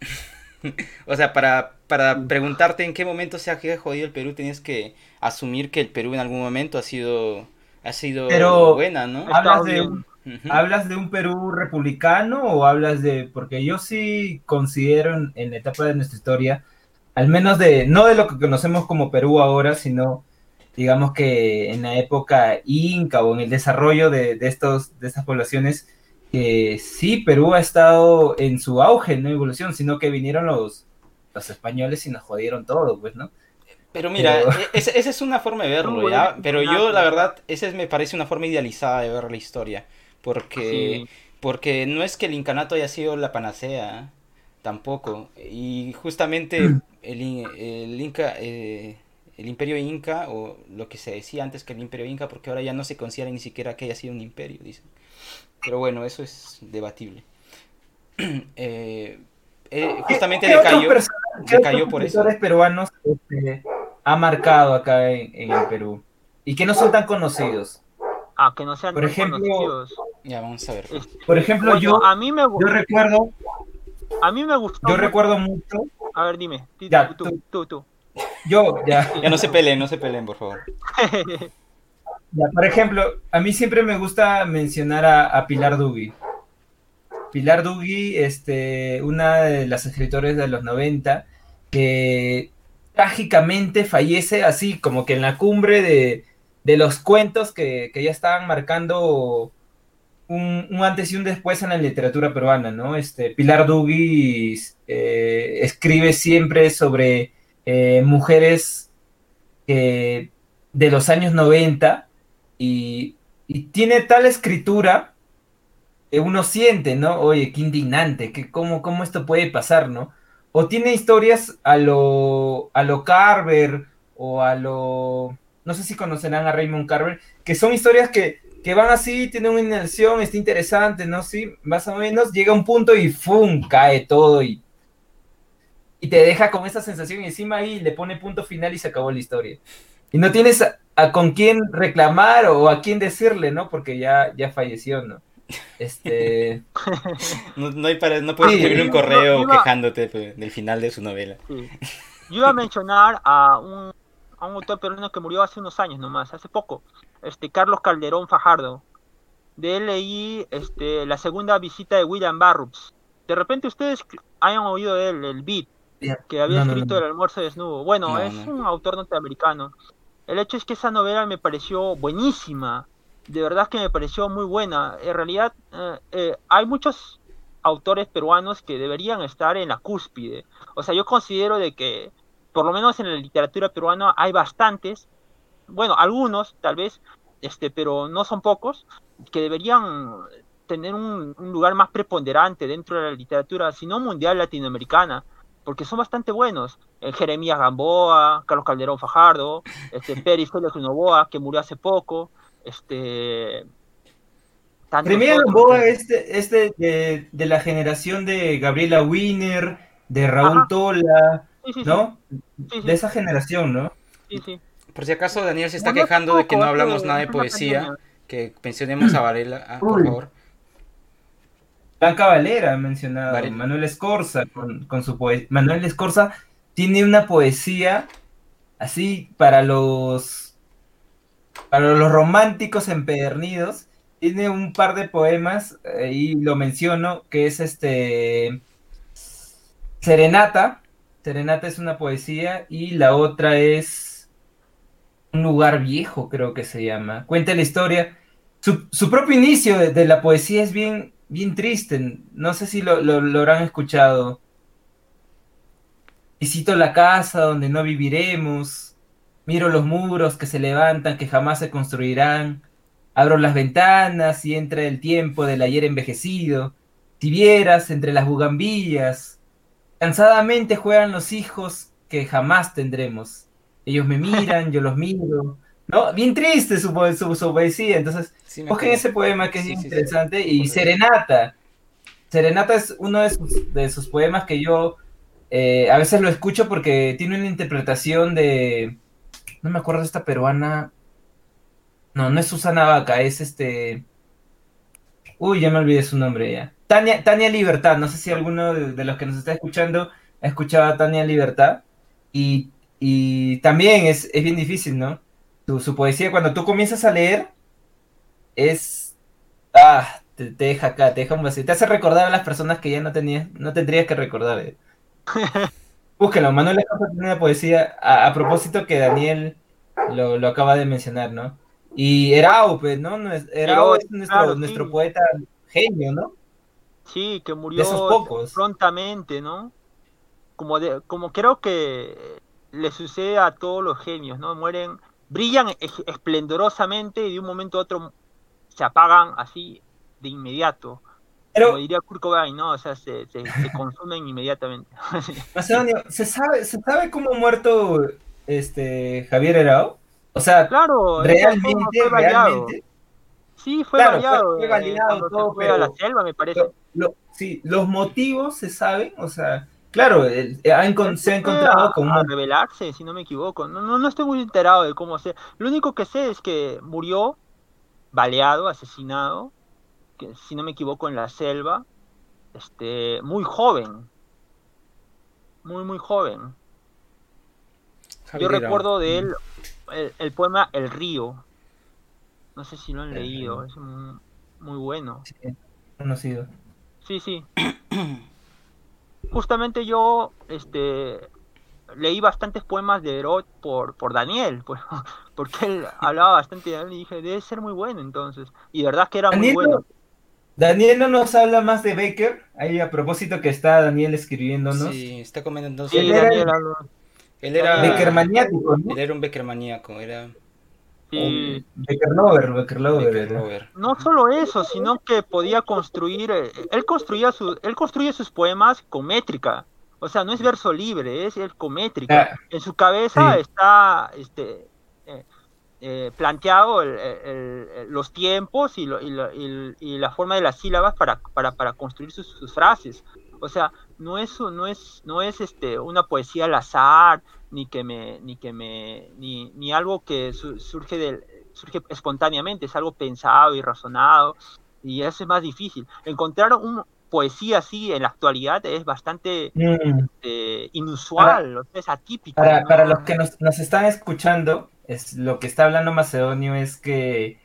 [laughs] o sea, para, para preguntarte en qué momento se ha jodido el Perú, tienes que asumir que el Perú en algún momento ha sido ha sido buena, ¿no? Hablas de, un, ¿Hablas de un Perú republicano o hablas de.? Porque yo sí considero en, la etapa de nuestra historia, al menos de. No de lo que conocemos como Perú ahora, sino digamos que en la época inca o en el desarrollo de, estos, de estas poblaciones, que sí, Perú ha estado en su auge, no evolución, sino que vinieron los, los españoles y nos jodieron todo, pues, ¿no? Pero mira, pero... E, esa, es una forma de verlo, ¿ya? Pero yo, la verdad, esa me parece una forma idealizada de ver la historia. Porque, sí. porque no es que el incanato haya sido la panacea, tampoco. Y justamente mm. el, el Inca, eh, el imperio Inca, o lo que se decía antes que el imperio Inca, porque ahora ya no se considera ni siquiera que haya sido un imperio, dicen. Pero bueno, eso es debatible. [clears throat] eh, eh, justamente ¿Qué, qué decayó, decayó por eso. peruanos este, ha marcado acá en, en, el Perú y que no son tan conocidos. Ah, que no sean por tan ejemplo, conocidos. Ya, vamos a ver. Por ejemplo, Bueno, yo, a mí me yo recuerdo, a mí me gustó. yo mucho- recuerdo mucho, A ver, dime. Tú, Ya, tú, tú. tú, tú. Yo ya, Ya no se peleen, no se peleen, por favor. [laughs] ya, por ejemplo, a mí siempre me gusta mencionar a, a Pilar Dugui. Pilar Dugui, este, una de las escritores de los 90, que trágicamente fallece así, como que en la cumbre de, de los cuentos que, que ya estaban marcando un, un, antes y un después en la literatura peruana, ¿no? Este, Pilar Dugui eh, escribe siempre sobre eh, mujeres que, de los años 90 y, tiene tal escritura que uno siente, ¿no? Oye, qué indignante, que cómo, cómo esto puede pasar, ¿no? O tiene historias a lo, a lo Carver o a lo... No sé si conocerán a Raymond Carver, que son historias que, que van así, tienen una inmersión, está interesante, ¿no? Sí, más o menos, llega un punto y ¡fum! cae todo y, y te deja con esa sensación y encima ahí le pone punto final y se acabó la historia. Y no tienes a, a con quién reclamar o a quién decirle, ¿no? Porque ya, ya falleció, ¿no? Este. [laughs] No, no, hay para, no puedes Sí, escribir un yo- correo yo iba- quejándote pues, del final de su novela. Sí. Yo iba a mencionar a un, a un autor peruano que murió hace unos años nomás, hace poco, este Carlos Calderón Fajardo. De él leí este, la segunda visita de William Barrus. De repente ustedes hayan oído de él, el beat, que había No, escrito no. El almuerzo desnudo. Bueno, No, es un autor norteamericano. El hecho es que esa novela me pareció buenísima. De verdad que me pareció muy buena. En realidad, eh, eh, hay muchos autores peruanos que deberían estar en la cúspide. O sea, yo considero de que, por lo menos en la literatura peruana, hay bastantes, bueno, algunos tal vez, este, pero no son pocos, que deberían tener un, un lugar más preponderante dentro de la literatura, si no mundial latinoamericana, porque son bastante buenos. Eh, Jeremías Gamboa, Carlos Calderón Fajardo, este, [laughs] Peri Félix Novoa, que murió hace poco, este... Jeremías Gamboa que- es de, es de, de- la generación de Gabriela Wiener, de Raúl Ajá. Tola, Sí, sí, sí, ¿no? sí, sí, De esa generación, ¿no? sí, sí. Por si acaso Daniel se está quejando de que no hablamos nada de poesía, pandemia. que mencionemos a Varela, ah, por favor. Blanca Valera ha mencionado. Manuel Escorza con, con su poesía. Manuel Escorza tiene una poesía así para los para los románticos empedernidos. Tiene un par de poemas, eh, y lo menciono, que es este Serenata. Serenata es una poesía y la otra es Un lugar viejo, creo que se llama. Cuenta la historia. Su, su propio inicio de, de la poesía es bien, bien triste. No sé si lo, lo, habrán escuchado. Visito la casa donde no viviremos. Miro los muros que se levantan, que jamás se construirán. Abro las ventanas y entra el tiempo del ayer envejecido. Si vieras entre las bugambillas, cansadamente juegan los hijos que jamás tendremos. Ellos me miran, yo los miro. ¿No? Bien triste su, su, su poesía. Entonces, Sí, busquen ese poema que es Sí, interesante. Y Serenata. Serenata es uno de sus, de sus poemas que yo eh, a veces lo escucho porque tiene una interpretación de. No me acuerdo de esta peruana. No, no es Susana Vaca, es este. Uy, ya me olvidé su nombre ya. Tania, Tania Libertad, no sé si alguno de, de los que nos está escuchando ha escuchado a Tania Libertad. Y, y también es, es bien difícil, ¿no? Su, su poesía, cuando tú comienzas a leer, es. Ah, te, te deja acá, te deja un vacío. Te hace recordar a las personas que ya no tenías, no tendrías que recordar. eh. [laughs] Búsquenlo, Manuel tiene una poesía a, a propósito que Daniel lo, lo acaba de mencionar, ¿no? Y Erao, pues, ¿no? Erao Erao, es nuestro, claro, sí. nuestro poeta genio, ¿no? Sí, que murió De esos pocos. prontamente, ¿no? Como, de, como creo que le sucede a todos los genios, ¿no? Mueren, brillan es- esplendorosamente y de un momento a otro se apagan así de inmediato. Pero, Como diría Kurt Cobain, ¿no? O sea, se, se, se [laughs] consumen inmediatamente. [laughs] Macedonio, ¿se sabe, ¿se sabe cómo ha muerto este Javier Herao? O sea, claro, realmente, fue realmente, Sí, fue Claro, variado. fue- fue eh, validado se todo, fue a la selva, me parece. lo- lo- sí, los motivos se saben, o sea, claro, el- ha encon- se ha encontrado con a un revelarse, si no me equivoco. No, no, no estoy muy enterado de cómo se. Lo único que sé es que murió baleado, asesinado, que si no me equivoco en la selva, este, muy joven, muy muy joven. Yo recuerdo de él el, el poema El río. No sé si lo han leído, es un- muy bueno. sí, conocido. Sí, sí. [clears throat] Justamente yo este, leí bastantes poemas de Herod por, por Daniel, [laughs] pues, porque él hablaba bastante de él y dije, debe ser muy bueno entonces. Y de verdad que era muy bueno. Daniel no nos habla más de Baker, ahí a propósito que está Daniel escribiéndonos. Sí, está comentando. Sí, él era- Daniel. Él era, Baker maniático, ¿no? él era un Becker maníaco, era Baker Lover, Baker Lover. Becker. Lover. No solo eso, sino que podía construir, eh, él construía su, él construye sus poemas con métrica. O sea, no es verso libre, es el con métrica. Ah, En su cabeza Sí. está este, eh, eh, planteado el- el- el- los tiempos y, lo- y lo- y- y la forma de las sílabas para, para, para construir sus, sus frases. O sea, no es, no es, no es este, una poesía al azar, ni que me, ni que me, ni, ni algo que su- surge del, surge espontáneamente, es algo pensado y razonado, y eso es más difícil. Encontrar una poesía así en la actualidad es bastante mm, eh, inusual, es atípico. Para, ¿no? para los que nos, nos están escuchando, es, lo que está hablando Macedonio es que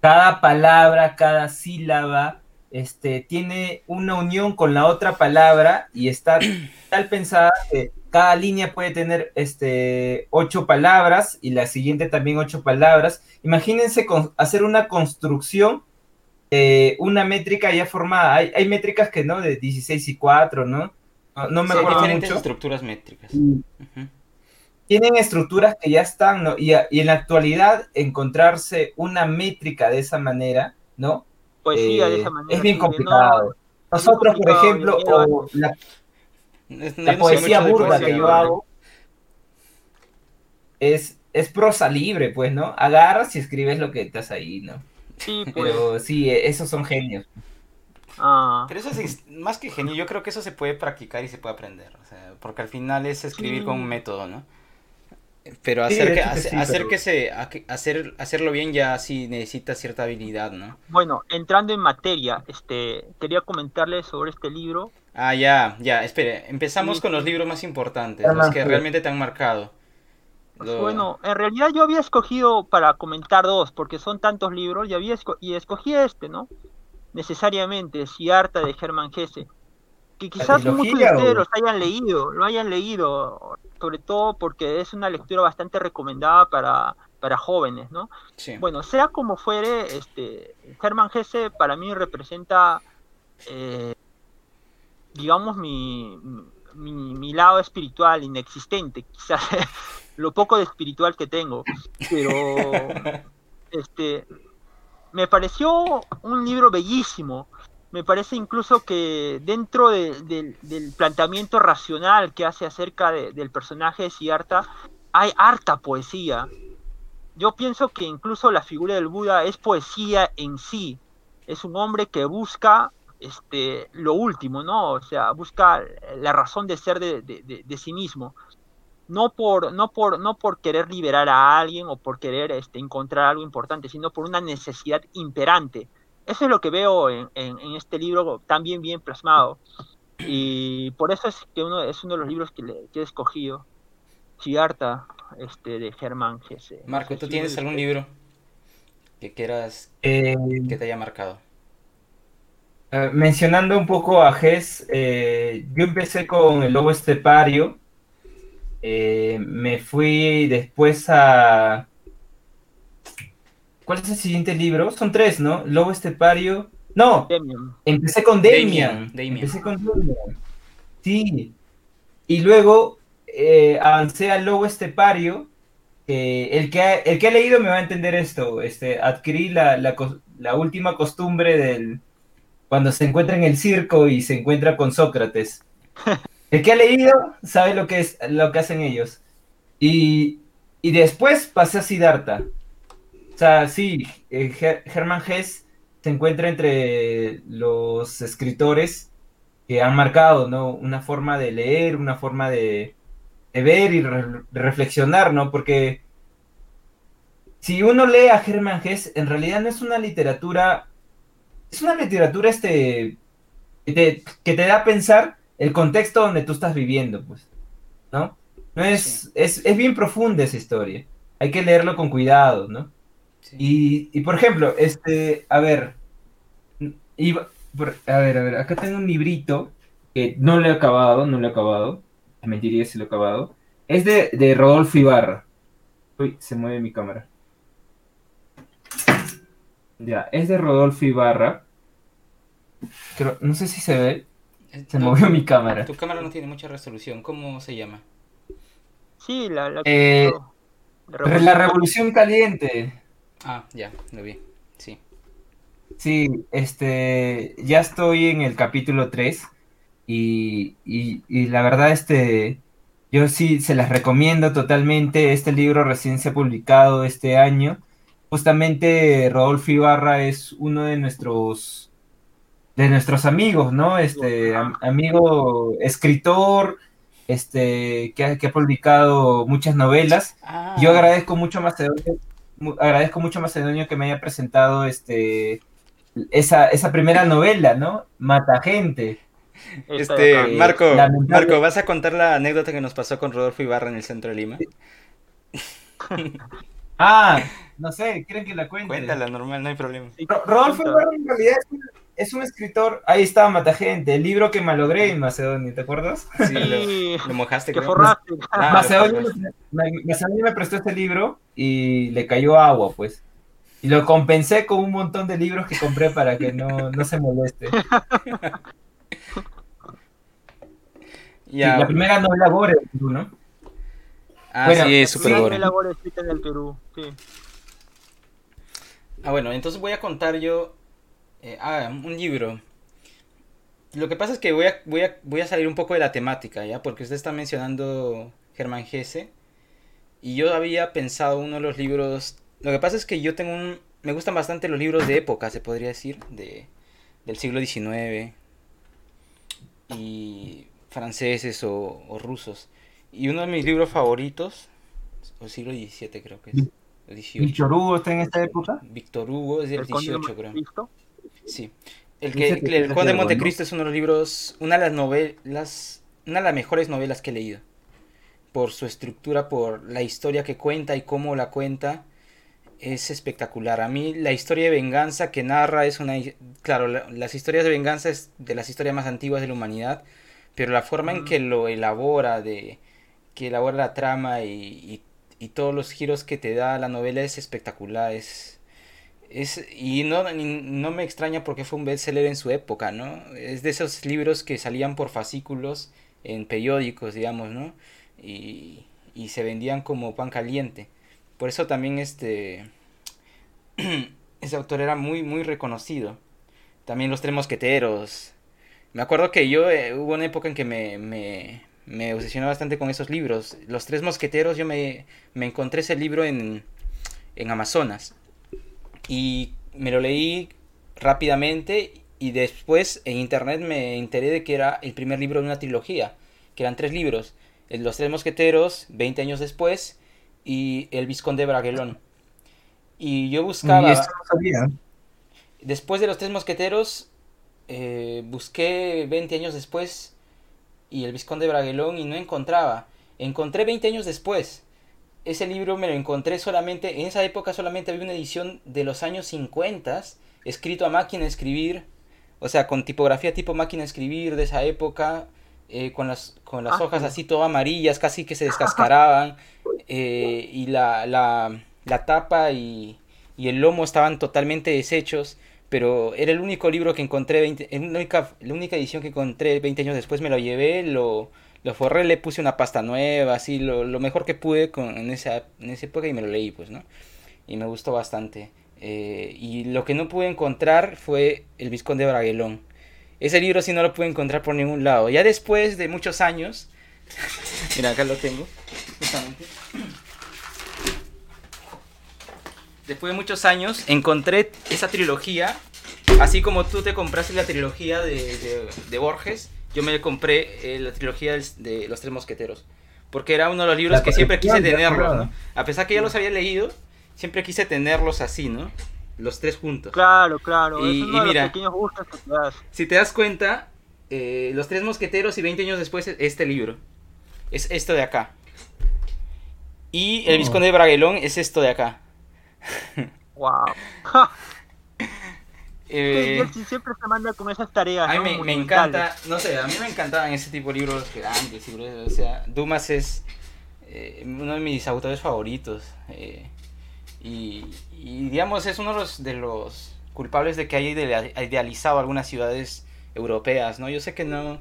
cada palabra, cada sílaba, este, tiene una unión con la otra palabra y está [clears throat] tal pensada que cada línea puede tener este, ocho palabras y la siguiente también ocho palabras. Imagínense con- hacer una construcción, eh, una métrica ya formada. Hay, hay métricas que no, de 16 y 4, ¿no? No, no me Sí, acuerdo diferentes mucho. estructuras métricas. Tienen estructuras que ya están, ¿no? Y, en la actualidad encontrarse una métrica de esa manera, ¿no? poesía de Eh, esa manera. es bien sí, no- complicado. Nosotros, por ejemplo, o la, Es- la poesía burda poesía, que yo verdad. hago es, es prosa libre, pues, ¿no? Agarras y escribes lo que estás ahí, ¿no? Sí, pues. Pero sí, esos son genios. ah, Pero eso es más que genio, yo creo que eso se puede practicar y se puede aprender, o sea, porque al final es escribir Sí. con un método, ¿no? Pero Sí, hacer, de que, sí, hacer pero- que se, hacer, hacerlo bien ya sí necesita cierta habilidad, ¿no? bueno, entrando en materia, este, quería comentarles sobre este libro. Ah, ya, ya, espere, empezamos Sí. con los libros más importantes, Ah, los que sí. realmente te han marcado. Lo- Bueno, en realidad yo había escogido para comentar dos, porque son tantos libros, y, había esco- y escogí este, ¿no? Necesariamente, Siddhartha de Germán Hesse, que quizás muchos de ustedes o? los hayan leído, lo hayan leído, sobre todo porque es una lectura bastante recomendada para, para jóvenes, ¿no? sí. Bueno, sea como fuere, este, Hermann Hesse para mí representa, eh, digamos, mi, mi, mi lado espiritual inexistente, quizás [laughs] lo poco de espiritual que tengo, pero [laughs] este, me pareció un libro bellísimo. Me parece incluso que dentro de- del- planteamiento racional que hace acerca de- del personaje de Siddhartha, hay harta poesía yo pienso que incluso la figura del Buda es poesía en sí. Es un hombre que busca este, lo último, ¿no? O sea, busca la razón de ser de sí mismo. No por, no, por, no por querer liberar a alguien o por querer este, encontrar algo importante, sino por una necesidad imperante. Eso es lo que veo en, en- en este libro tan bien, plasmado. Y por eso es que uno, es uno de los libros que, le- que he escogido. Siddhartha, este, de Germán Hesse. Marco, ¿tú tienes algún libro que quieras Eh, que te haya marcado? Eh, mencionando un poco a Gess, eh, yo empecé con el lobo estepario, eh, me fui después a... ¿Cuál es el siguiente libro? Son tres, ¿no? Lobo estepario, No, empecé con Demian. Damian, Damian. Empecé con Demian. Sí. Y luego eh, avancé al lobo estepario. el, que ha, el que ha leído me va a entender esto. Este, adquirí la, la última costumbre del cuando se encuentra en el circo y se encuentra con Sócrates. [laughs] El que ha leído sabe lo que es lo que hacen ellos. Y, y después pasé a Siddhartha. O sea, sí, eh, Hermann Hesse se encuentra entre los escritores que han marcado, ¿no? Una forma de leer, una forma de, de ver y re- reflexionar, ¿no? Porque si uno lee a Hermann Hesse, en realidad no es una literatura, es una literatura este, que te, que te da a pensar el contexto donde tú estás viviendo, pues, ¿no? No es, Sí. es, es bien profunda esa historia. Hay que leerlo con cuidado, ¿no? Sí. Y, y, por ejemplo, este, a ver, iba- por- a ver, a ver, acá tengo un librito que no lo he acabado, no lo he acabado, te mentiría si lo he acabado. Es de, de Rodolfo Ibarra. Uy, se mueve mi cámara. Ya, es de Rodolfo Ibarra. Creo- no sé si se ve, se No, movió mi cámara. Tu cámara no tiene mucha resolución. ¿Cómo se llama? Sí, la, la, Eh, la La Revolución Caliente. Ah, ya, lo vi. Sí. Sí, este, ya estoy en el capítulo 3 y, y- y la verdad, este, yo sí se las recomiendo totalmente. Este libro recién se ha publicado este año. Justamente Rodolfo Ibarra es uno de nuestros, de nuestros amigos, ¿no? Este, am- amigo escritor, este, que ha, que ha publicado muchas novelas. Ah, Yo agradezco mucho a Macedonio, mu- agradezco mucho a Macedonio que me haya presentado este esa, esa primera novela, ¿no? Mata gente. Este. Eh, Marco, lamentable- Marco, ¿vas a contar la anécdota que nos pasó con Rodolfo Ibarra en el centro de Lima? Ah, no sé, ¿quieren que la cuente? Cuéntala, normal, no hay problema. Rodolfo. Ibarra en realidad es un, es un escritor, ahí estaba Mata gente, el libro que malogré en Macedonio, ¿te acuerdas? Sí, [laughs] lo, lo mojaste, que forraste. [laughs] Ah, forraste. me, me prestó este libro y le cayó agua, pues. Y lo compensé con un montón de libros que compré para que no, no se moleste. [laughs] Sí, la primera novela gore, ¿no? Ah, Bueno, sí, es super sí, gore. la labor escrita en el Perú. Sí. Ah, bueno, entonces voy a contar yo eh, ah, un libro. Lo que pasa es que voy a, voy, a, voy a salir un poco de la temática, ¿ya? Porque usted está mencionando Germán Gese. Y yo había pensado uno de los libros... Lo que pasa es que yo tengo un... Me gustan bastante los libros de época, se podría decir, de, del siglo XIX. Y franceses o, o rusos. Y uno de mis libros favoritos, o siglo XVII creo que es. o XVIII. ¿Víctor Hugo está en esta época? Víctor Hugo es del El Conde de 18, creo. Sí. El que, que el es Conde de. Montecristo es uno de los libros, una de las novelas, una de las mejores novelas que he leído. Por su estructura, por la historia que cuenta y cómo la cuenta, es espectacular. A mí la historia de venganza que narra es una... Claro, la- las historias de venganza es de las historias más antiguas de la humanidad, pero la forma en que lo elabora, de que elabora la trama y, y- y todos los giros que te da la novela es espectacular, es... Es, y no, no me extraña porque fue un bestseller en su época, ¿no? Es de esos libros que salían por fascículos en periódicos, digamos, ¿no? Y, y se vendían como pan caliente. Por eso también este [clears throat] ese autor era muy muy reconocido. También los tres mosqueteros. Me acuerdo que yo eh, hubo una época en que me, me, me obsesioné bastante con esos libros. Los tres mosqueteros, yo me, me encontré ese libro en, en Amazonas. Y me lo leí rápidamente y después en internet me enteré de que era el primer libro de una trilogía, que eran tres libros. Los Tres Mosqueteros, 20 años después, y El Vizconde de Braguelón. Y yo buscaba... Y esto no sabía. Después de los tres mosqueteros, eh, busqué 20 años después y el Vizconde de Braguelón y no encontraba. Encontré 20 años después. Ese libro me lo encontré solamente, en esa época solamente había una edición de los años 50, escrito a máquina de escribir, o sea, con tipografía tipo máquina de escribir de esa época, eh, con las, con las Ah, hojas sí. así todo amarillas, casi que se descascaraban, [laughs] eh, y la, la, la tapa y, y el lomo estaban totalmente deshechos, pero era el único libro que encontré, 20, la, única, la única edición que encontré 20 años después, me lo llevé, lo, lo forré, le puse una pasta nueva, así, lo, lo mejor que pude con, en, esa, en esa época y me lo leí, pues, ¿no? Y me gustó bastante. Eh, y lo que no pude encontrar fue El Visconde de Braguelón. Ese libro sí no lo pude encontrar por ningún lado. Ya después de muchos años, [laughs] mira, acá lo tengo, justamente. Después de muchos años, encontré esa trilogía, así como tú te compraste la trilogía de, de Borges, yo me compré eh, la trilogía de, Los Tres Mosqueteros. Porque era uno de los libros que siempre quise tenerlos, ¿no? A pesar que ya los había leído, siempre quise tenerlos así, ¿no? Los tres juntos. Claro, claro. Y, es uno y de mira, los pequeños gustos que te das. si te das cuenta, eh, Los Tres Mosqueteros y 20 años después este libro. Es esto de acá. Y El Oh. Visconde de Braguelón es esto de acá. Wow. [laughs] Eh, siempre se manda con esas tareas. a mí ¿no? me, encanta, no sé, a mí me encantaban ese tipo de libros grandes. y gruesos, O sea, Dumas es eh, uno de mis autores favoritos. eh, y, y, digamos, es uno de los, de los culpables de que haya idea- idealizado algunas ciudades europeas, ¿no? Yo sé que no.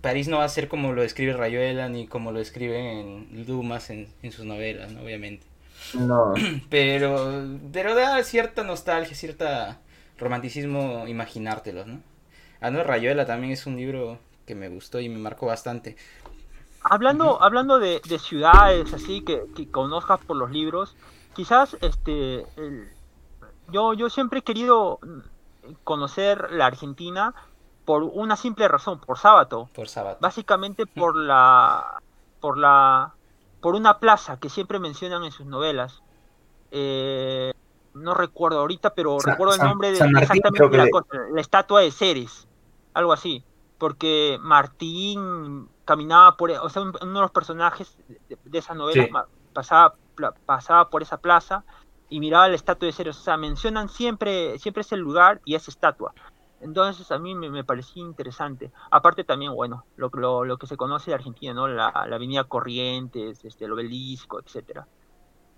París no va a ser como lo describe Rayuela ni como lo escribe en Dumas en, en sus novelas, ¿no? Obviamente. No. [clears throat] Pero, pero da cierta nostalgia, cierta romanticismo imaginártelos, ¿no? Ando de Rayuela también es un libro que me gustó y me marcó bastante. Hablando, hablando de, de ciudades así que, que conozcas por los libros, quizás este el- yo, yo siempre he querido conocer la Argentina por una simple razón, por sábado. Por sábado. Básicamente por la por la por una plaza que siempre mencionan en sus novelas. Eh, no recuerdo ahorita, pero San- recuerdo el San- nombre de San exactamente la le- cosa, la estatua de Ceres, algo así, porque Martín caminaba por, o sea, un- uno de los personajes de, de esa novela Sí. pasaba pasaba por esa plaza y miraba la estatua de Ceres, o sea, mencionan siempre siempre ese lugar y esa estatua. Entonces a mí me, me parecía interesante. Aparte también, bueno, lo, lo, lo que se conoce de Argentina, ¿no? La, la avenida Corrientes, este, el obelisco, etcétera.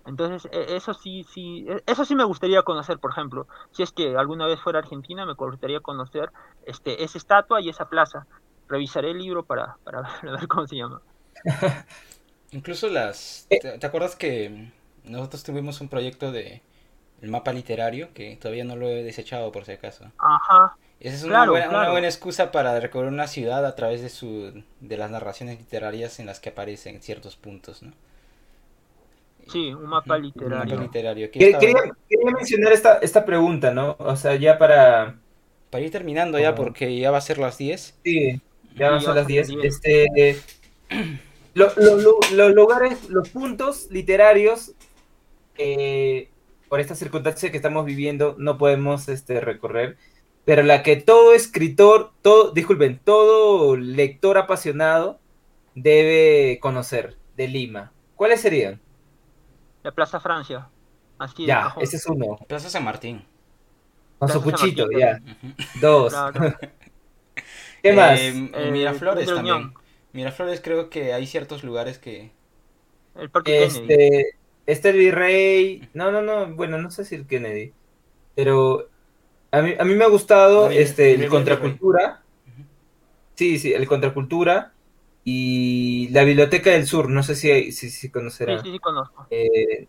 Entonces, e- eso sí, sí, e- eso sí me gustaría conocer, por ejemplo. Si es que alguna vez fuera a Argentina, me gustaría conocer este, esa estatua y esa plaza. Revisaré el libro para, para [laughs] ver cómo se llama. [laughs] Incluso las... Eh. ¿Te, te acuerdas que nosotros tuvimos un proyecto de el mapa literario que todavía no lo he desechado por si acaso? Ajá. Esa es una, Claro, buena, una buena excusa para recorrer una ciudad a través de su de las narraciones literarias en las que aparecen ciertos puntos, ¿no? Sí, un mapa literario. Un mapa Quería, quería mencionar esta, esta pregunta, ¿no? O sea, ya para... Para ir terminando ya, porque ya va a ser las 10. Sí, ya van son ya las son 10. las 10. Este, lo- lo- lo- los lugares, los puntos literarios que por esta circunstancia que estamos viviendo no podemos este, recorrer, pero la que todo escritor, todo, disculpen, todo lector apasionado debe conocer de Lima. ¿Cuáles serían? La Plaza Francia. Así de ya, cajón. ese es uno. Plaza San Martín. Con su Plaza cuchito, Martín, ya. Dos. Claro. [laughs] ¿Qué más? Eh, Eh, Miraflores de también. Miraflores creo que hay ciertos lugares que... El Parque Kennedy. Este, este el virrey, no, no, no, bueno, no sé si el Kennedy, pero a mí, a mí me ha gustado este, la el contracultura, sí, sí, el contracultura y la biblioteca del sur, no sé si, si, si Sí, conocerá. sí, sí, conozco. Eh,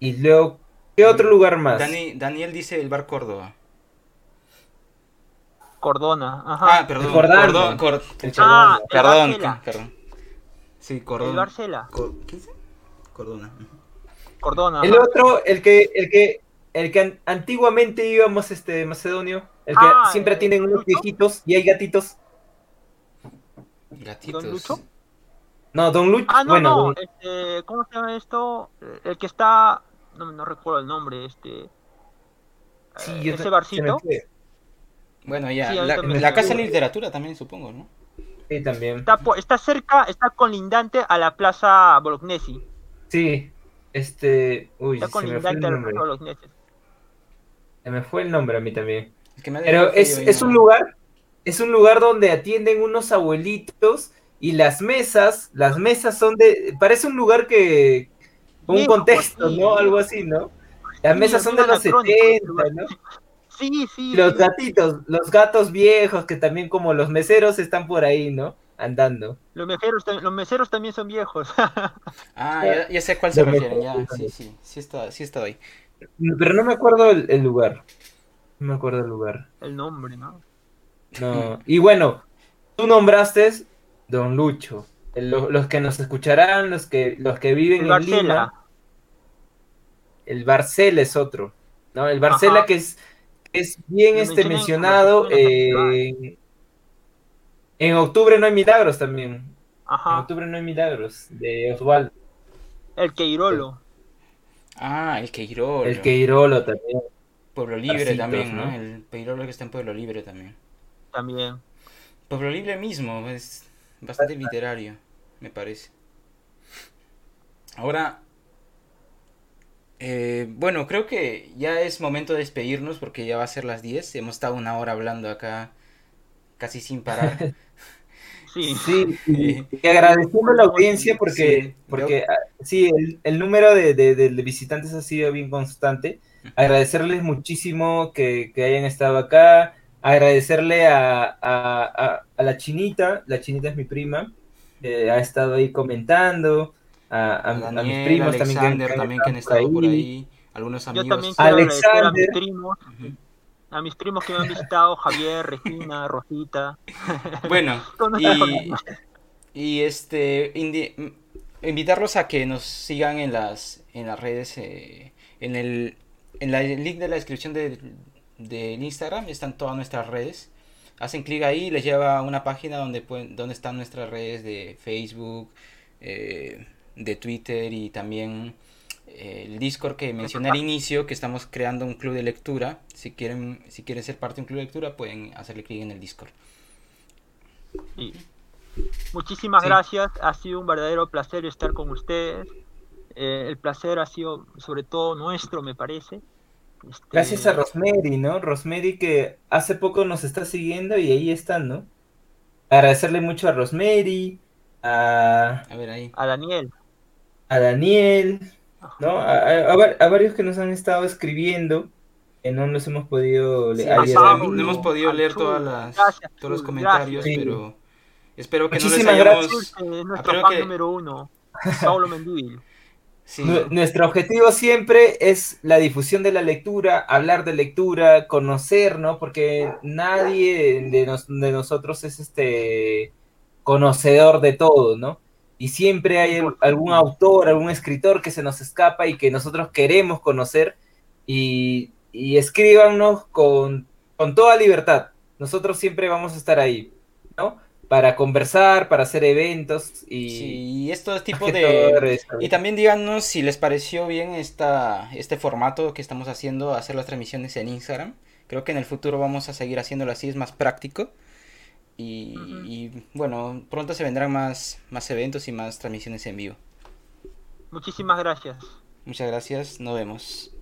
y luego, ¿qué otro lugar más? Dani- Daniel dice el bar Córdoba. Cordona. Ajá. Ah, perdón. Recordando. Cordón, Cor- El Ah, Chabón. el perdón, perdón. Sí, Cordón. el Barcela. Cor- ¿Qué dice? Cordona. Cordona. El ajá. otro, el que, el que, el que an- antiguamente íbamos, este, Macedonio, el que Ah, siempre ¿el tienen unos viejitos y hay gatitos. Gatitos. ¿Don Lucho? No, Don Lucho, Ah, no, bueno, no. don- Este, ¿Cómo se llama esto? El que está. No, no recuerdo el nombre. Este. sí, eh, yo ese barcito. Bueno, ya. Sí, la, Casa de. Literatura también, supongo, ¿no? Sí, también. Está, cerca, está colindante a la Plaza Bolognesi. Sí, este. Uy, Está se me fue el colindante a la nombre. Plaza Bolognesi. Se me fue el nombre a mí también. Es que me ha Pero es, es un lugar, es un lugar donde atienden unos abuelitos y las mesas, las mesas son de. Parece un lugar que. con un contexto, sí, ¿no? Algo así, ¿no? Las Sí, mesas son de los anacrónico, 70, lugar. ¿no? Sí, sí. Los sí. gatitos, los gatos viejos que también como los meseros están por ahí, ¿no? Andando. Los meseros, los meseros también son viejos. [laughs] Ah, ya, ya sé a cuál se mejor. ya. Sí, sí, sí está, sí está ahí. Pero no me acuerdo el, el lugar. No me acuerdo el lugar. El nombre, ¿no? No. Y bueno, tú nombraste Don Lucho. Los que nos escucharán, los que, los que viven El en Barcela. Lima. El Barcel es otro. ¿no? El Barcela Ajá. que es, es bien este mencionado. eh, en octubre no hay milagros también. En octubre no hay milagros. De Osvaldo. El Queirolo. Ah, el Queirolo. El Queirolo también. Pueblo Libre también, ¿no? ¿no? El Queirolo que está en Pueblo Libre también. También. Pueblo Libre mismo, es bastante literario, me parece. Ahora, eh, bueno, creo que ya es momento de despedirnos porque ya va a ser las 10. Hemos estado una hora hablando acá casi sin parar. [laughs] Sí. Sí, y, [laughs] y agradeciendo a la audiencia porque, Sí, porque ah, sí, el, el número de, de- de visitantes ha sido bien constante. Agradecerles muchísimo que, que hayan estado acá. Agradecerle a, a- a- a la chinita, la chinita es mi prima, ha estado ahí comentando. A, a- a mis primos también que han- Alexander que han también que han estado por ahí. Algunos Yo amigos. también agradecer a mis Alexander. primos. A mis primos que me han visitado, Javier, Regina, Rosita. [laughs] Bueno, y, y este indi- invitarlos a que nos sigan en las en las redes eh, en el en la, el link de la descripción de- del Instagram están todas nuestras redes hacen clic ahí y les lleva a una página donde pueden donde están nuestras redes de Facebook eh, de Twitter y también eh, el Discord que mencioné al inicio que estamos creando un club de lectura si quieren si quieren ser parte de un club de lectura pueden hacerle clic en el Discord Sí. Muchísimas Sí. gracias, ha sido un verdadero placer estar con ustedes. Eh, el placer ha sido sobre todo nuestro, me parece. Este, Gracias a Rosemary, ¿no? Rosemary que hace poco nos está siguiendo y ahí están, ¿no? Agradecerle mucho a Rosemary, a, a ver ahí a Daniel. a Daniel, ¿no? A, a- a var- a varios que nos han estado escribiendo, que no nos hemos podido Sí, leer. no, hemos podido leer todas las, gracias, todos los comentarios, gracias. pero espero que no les Muchísimas hayamos... gracias. Nuestro fan que- número uno, Paulo Mendívil. [laughs] Sí, Nuestro objetivo siempre es la difusión de la lectura, hablar de lectura, conocer, ¿no? Porque nadie de, nos- de nosotros es este conocedor de todo, ¿no? Y siempre hay algún autor, algún escritor que se nos escapa y que nosotros queremos conocer y, y escríbanos con, con toda libertad. Nosotros siempre vamos a estar ahí, ¿no? Para conversar, para hacer eventos y... sí, y estos tipos de... Y también díganos si les pareció bien esta, este formato que estamos haciendo, hacer las transmisiones en Instagram. Creo que en el futuro vamos a seguir haciéndolo así, es más práctico. Y, y, bueno, pronto se vendrán más, más eventos y más transmisiones en vivo. Muchísimas gracias. Muchas gracias, nos vemos.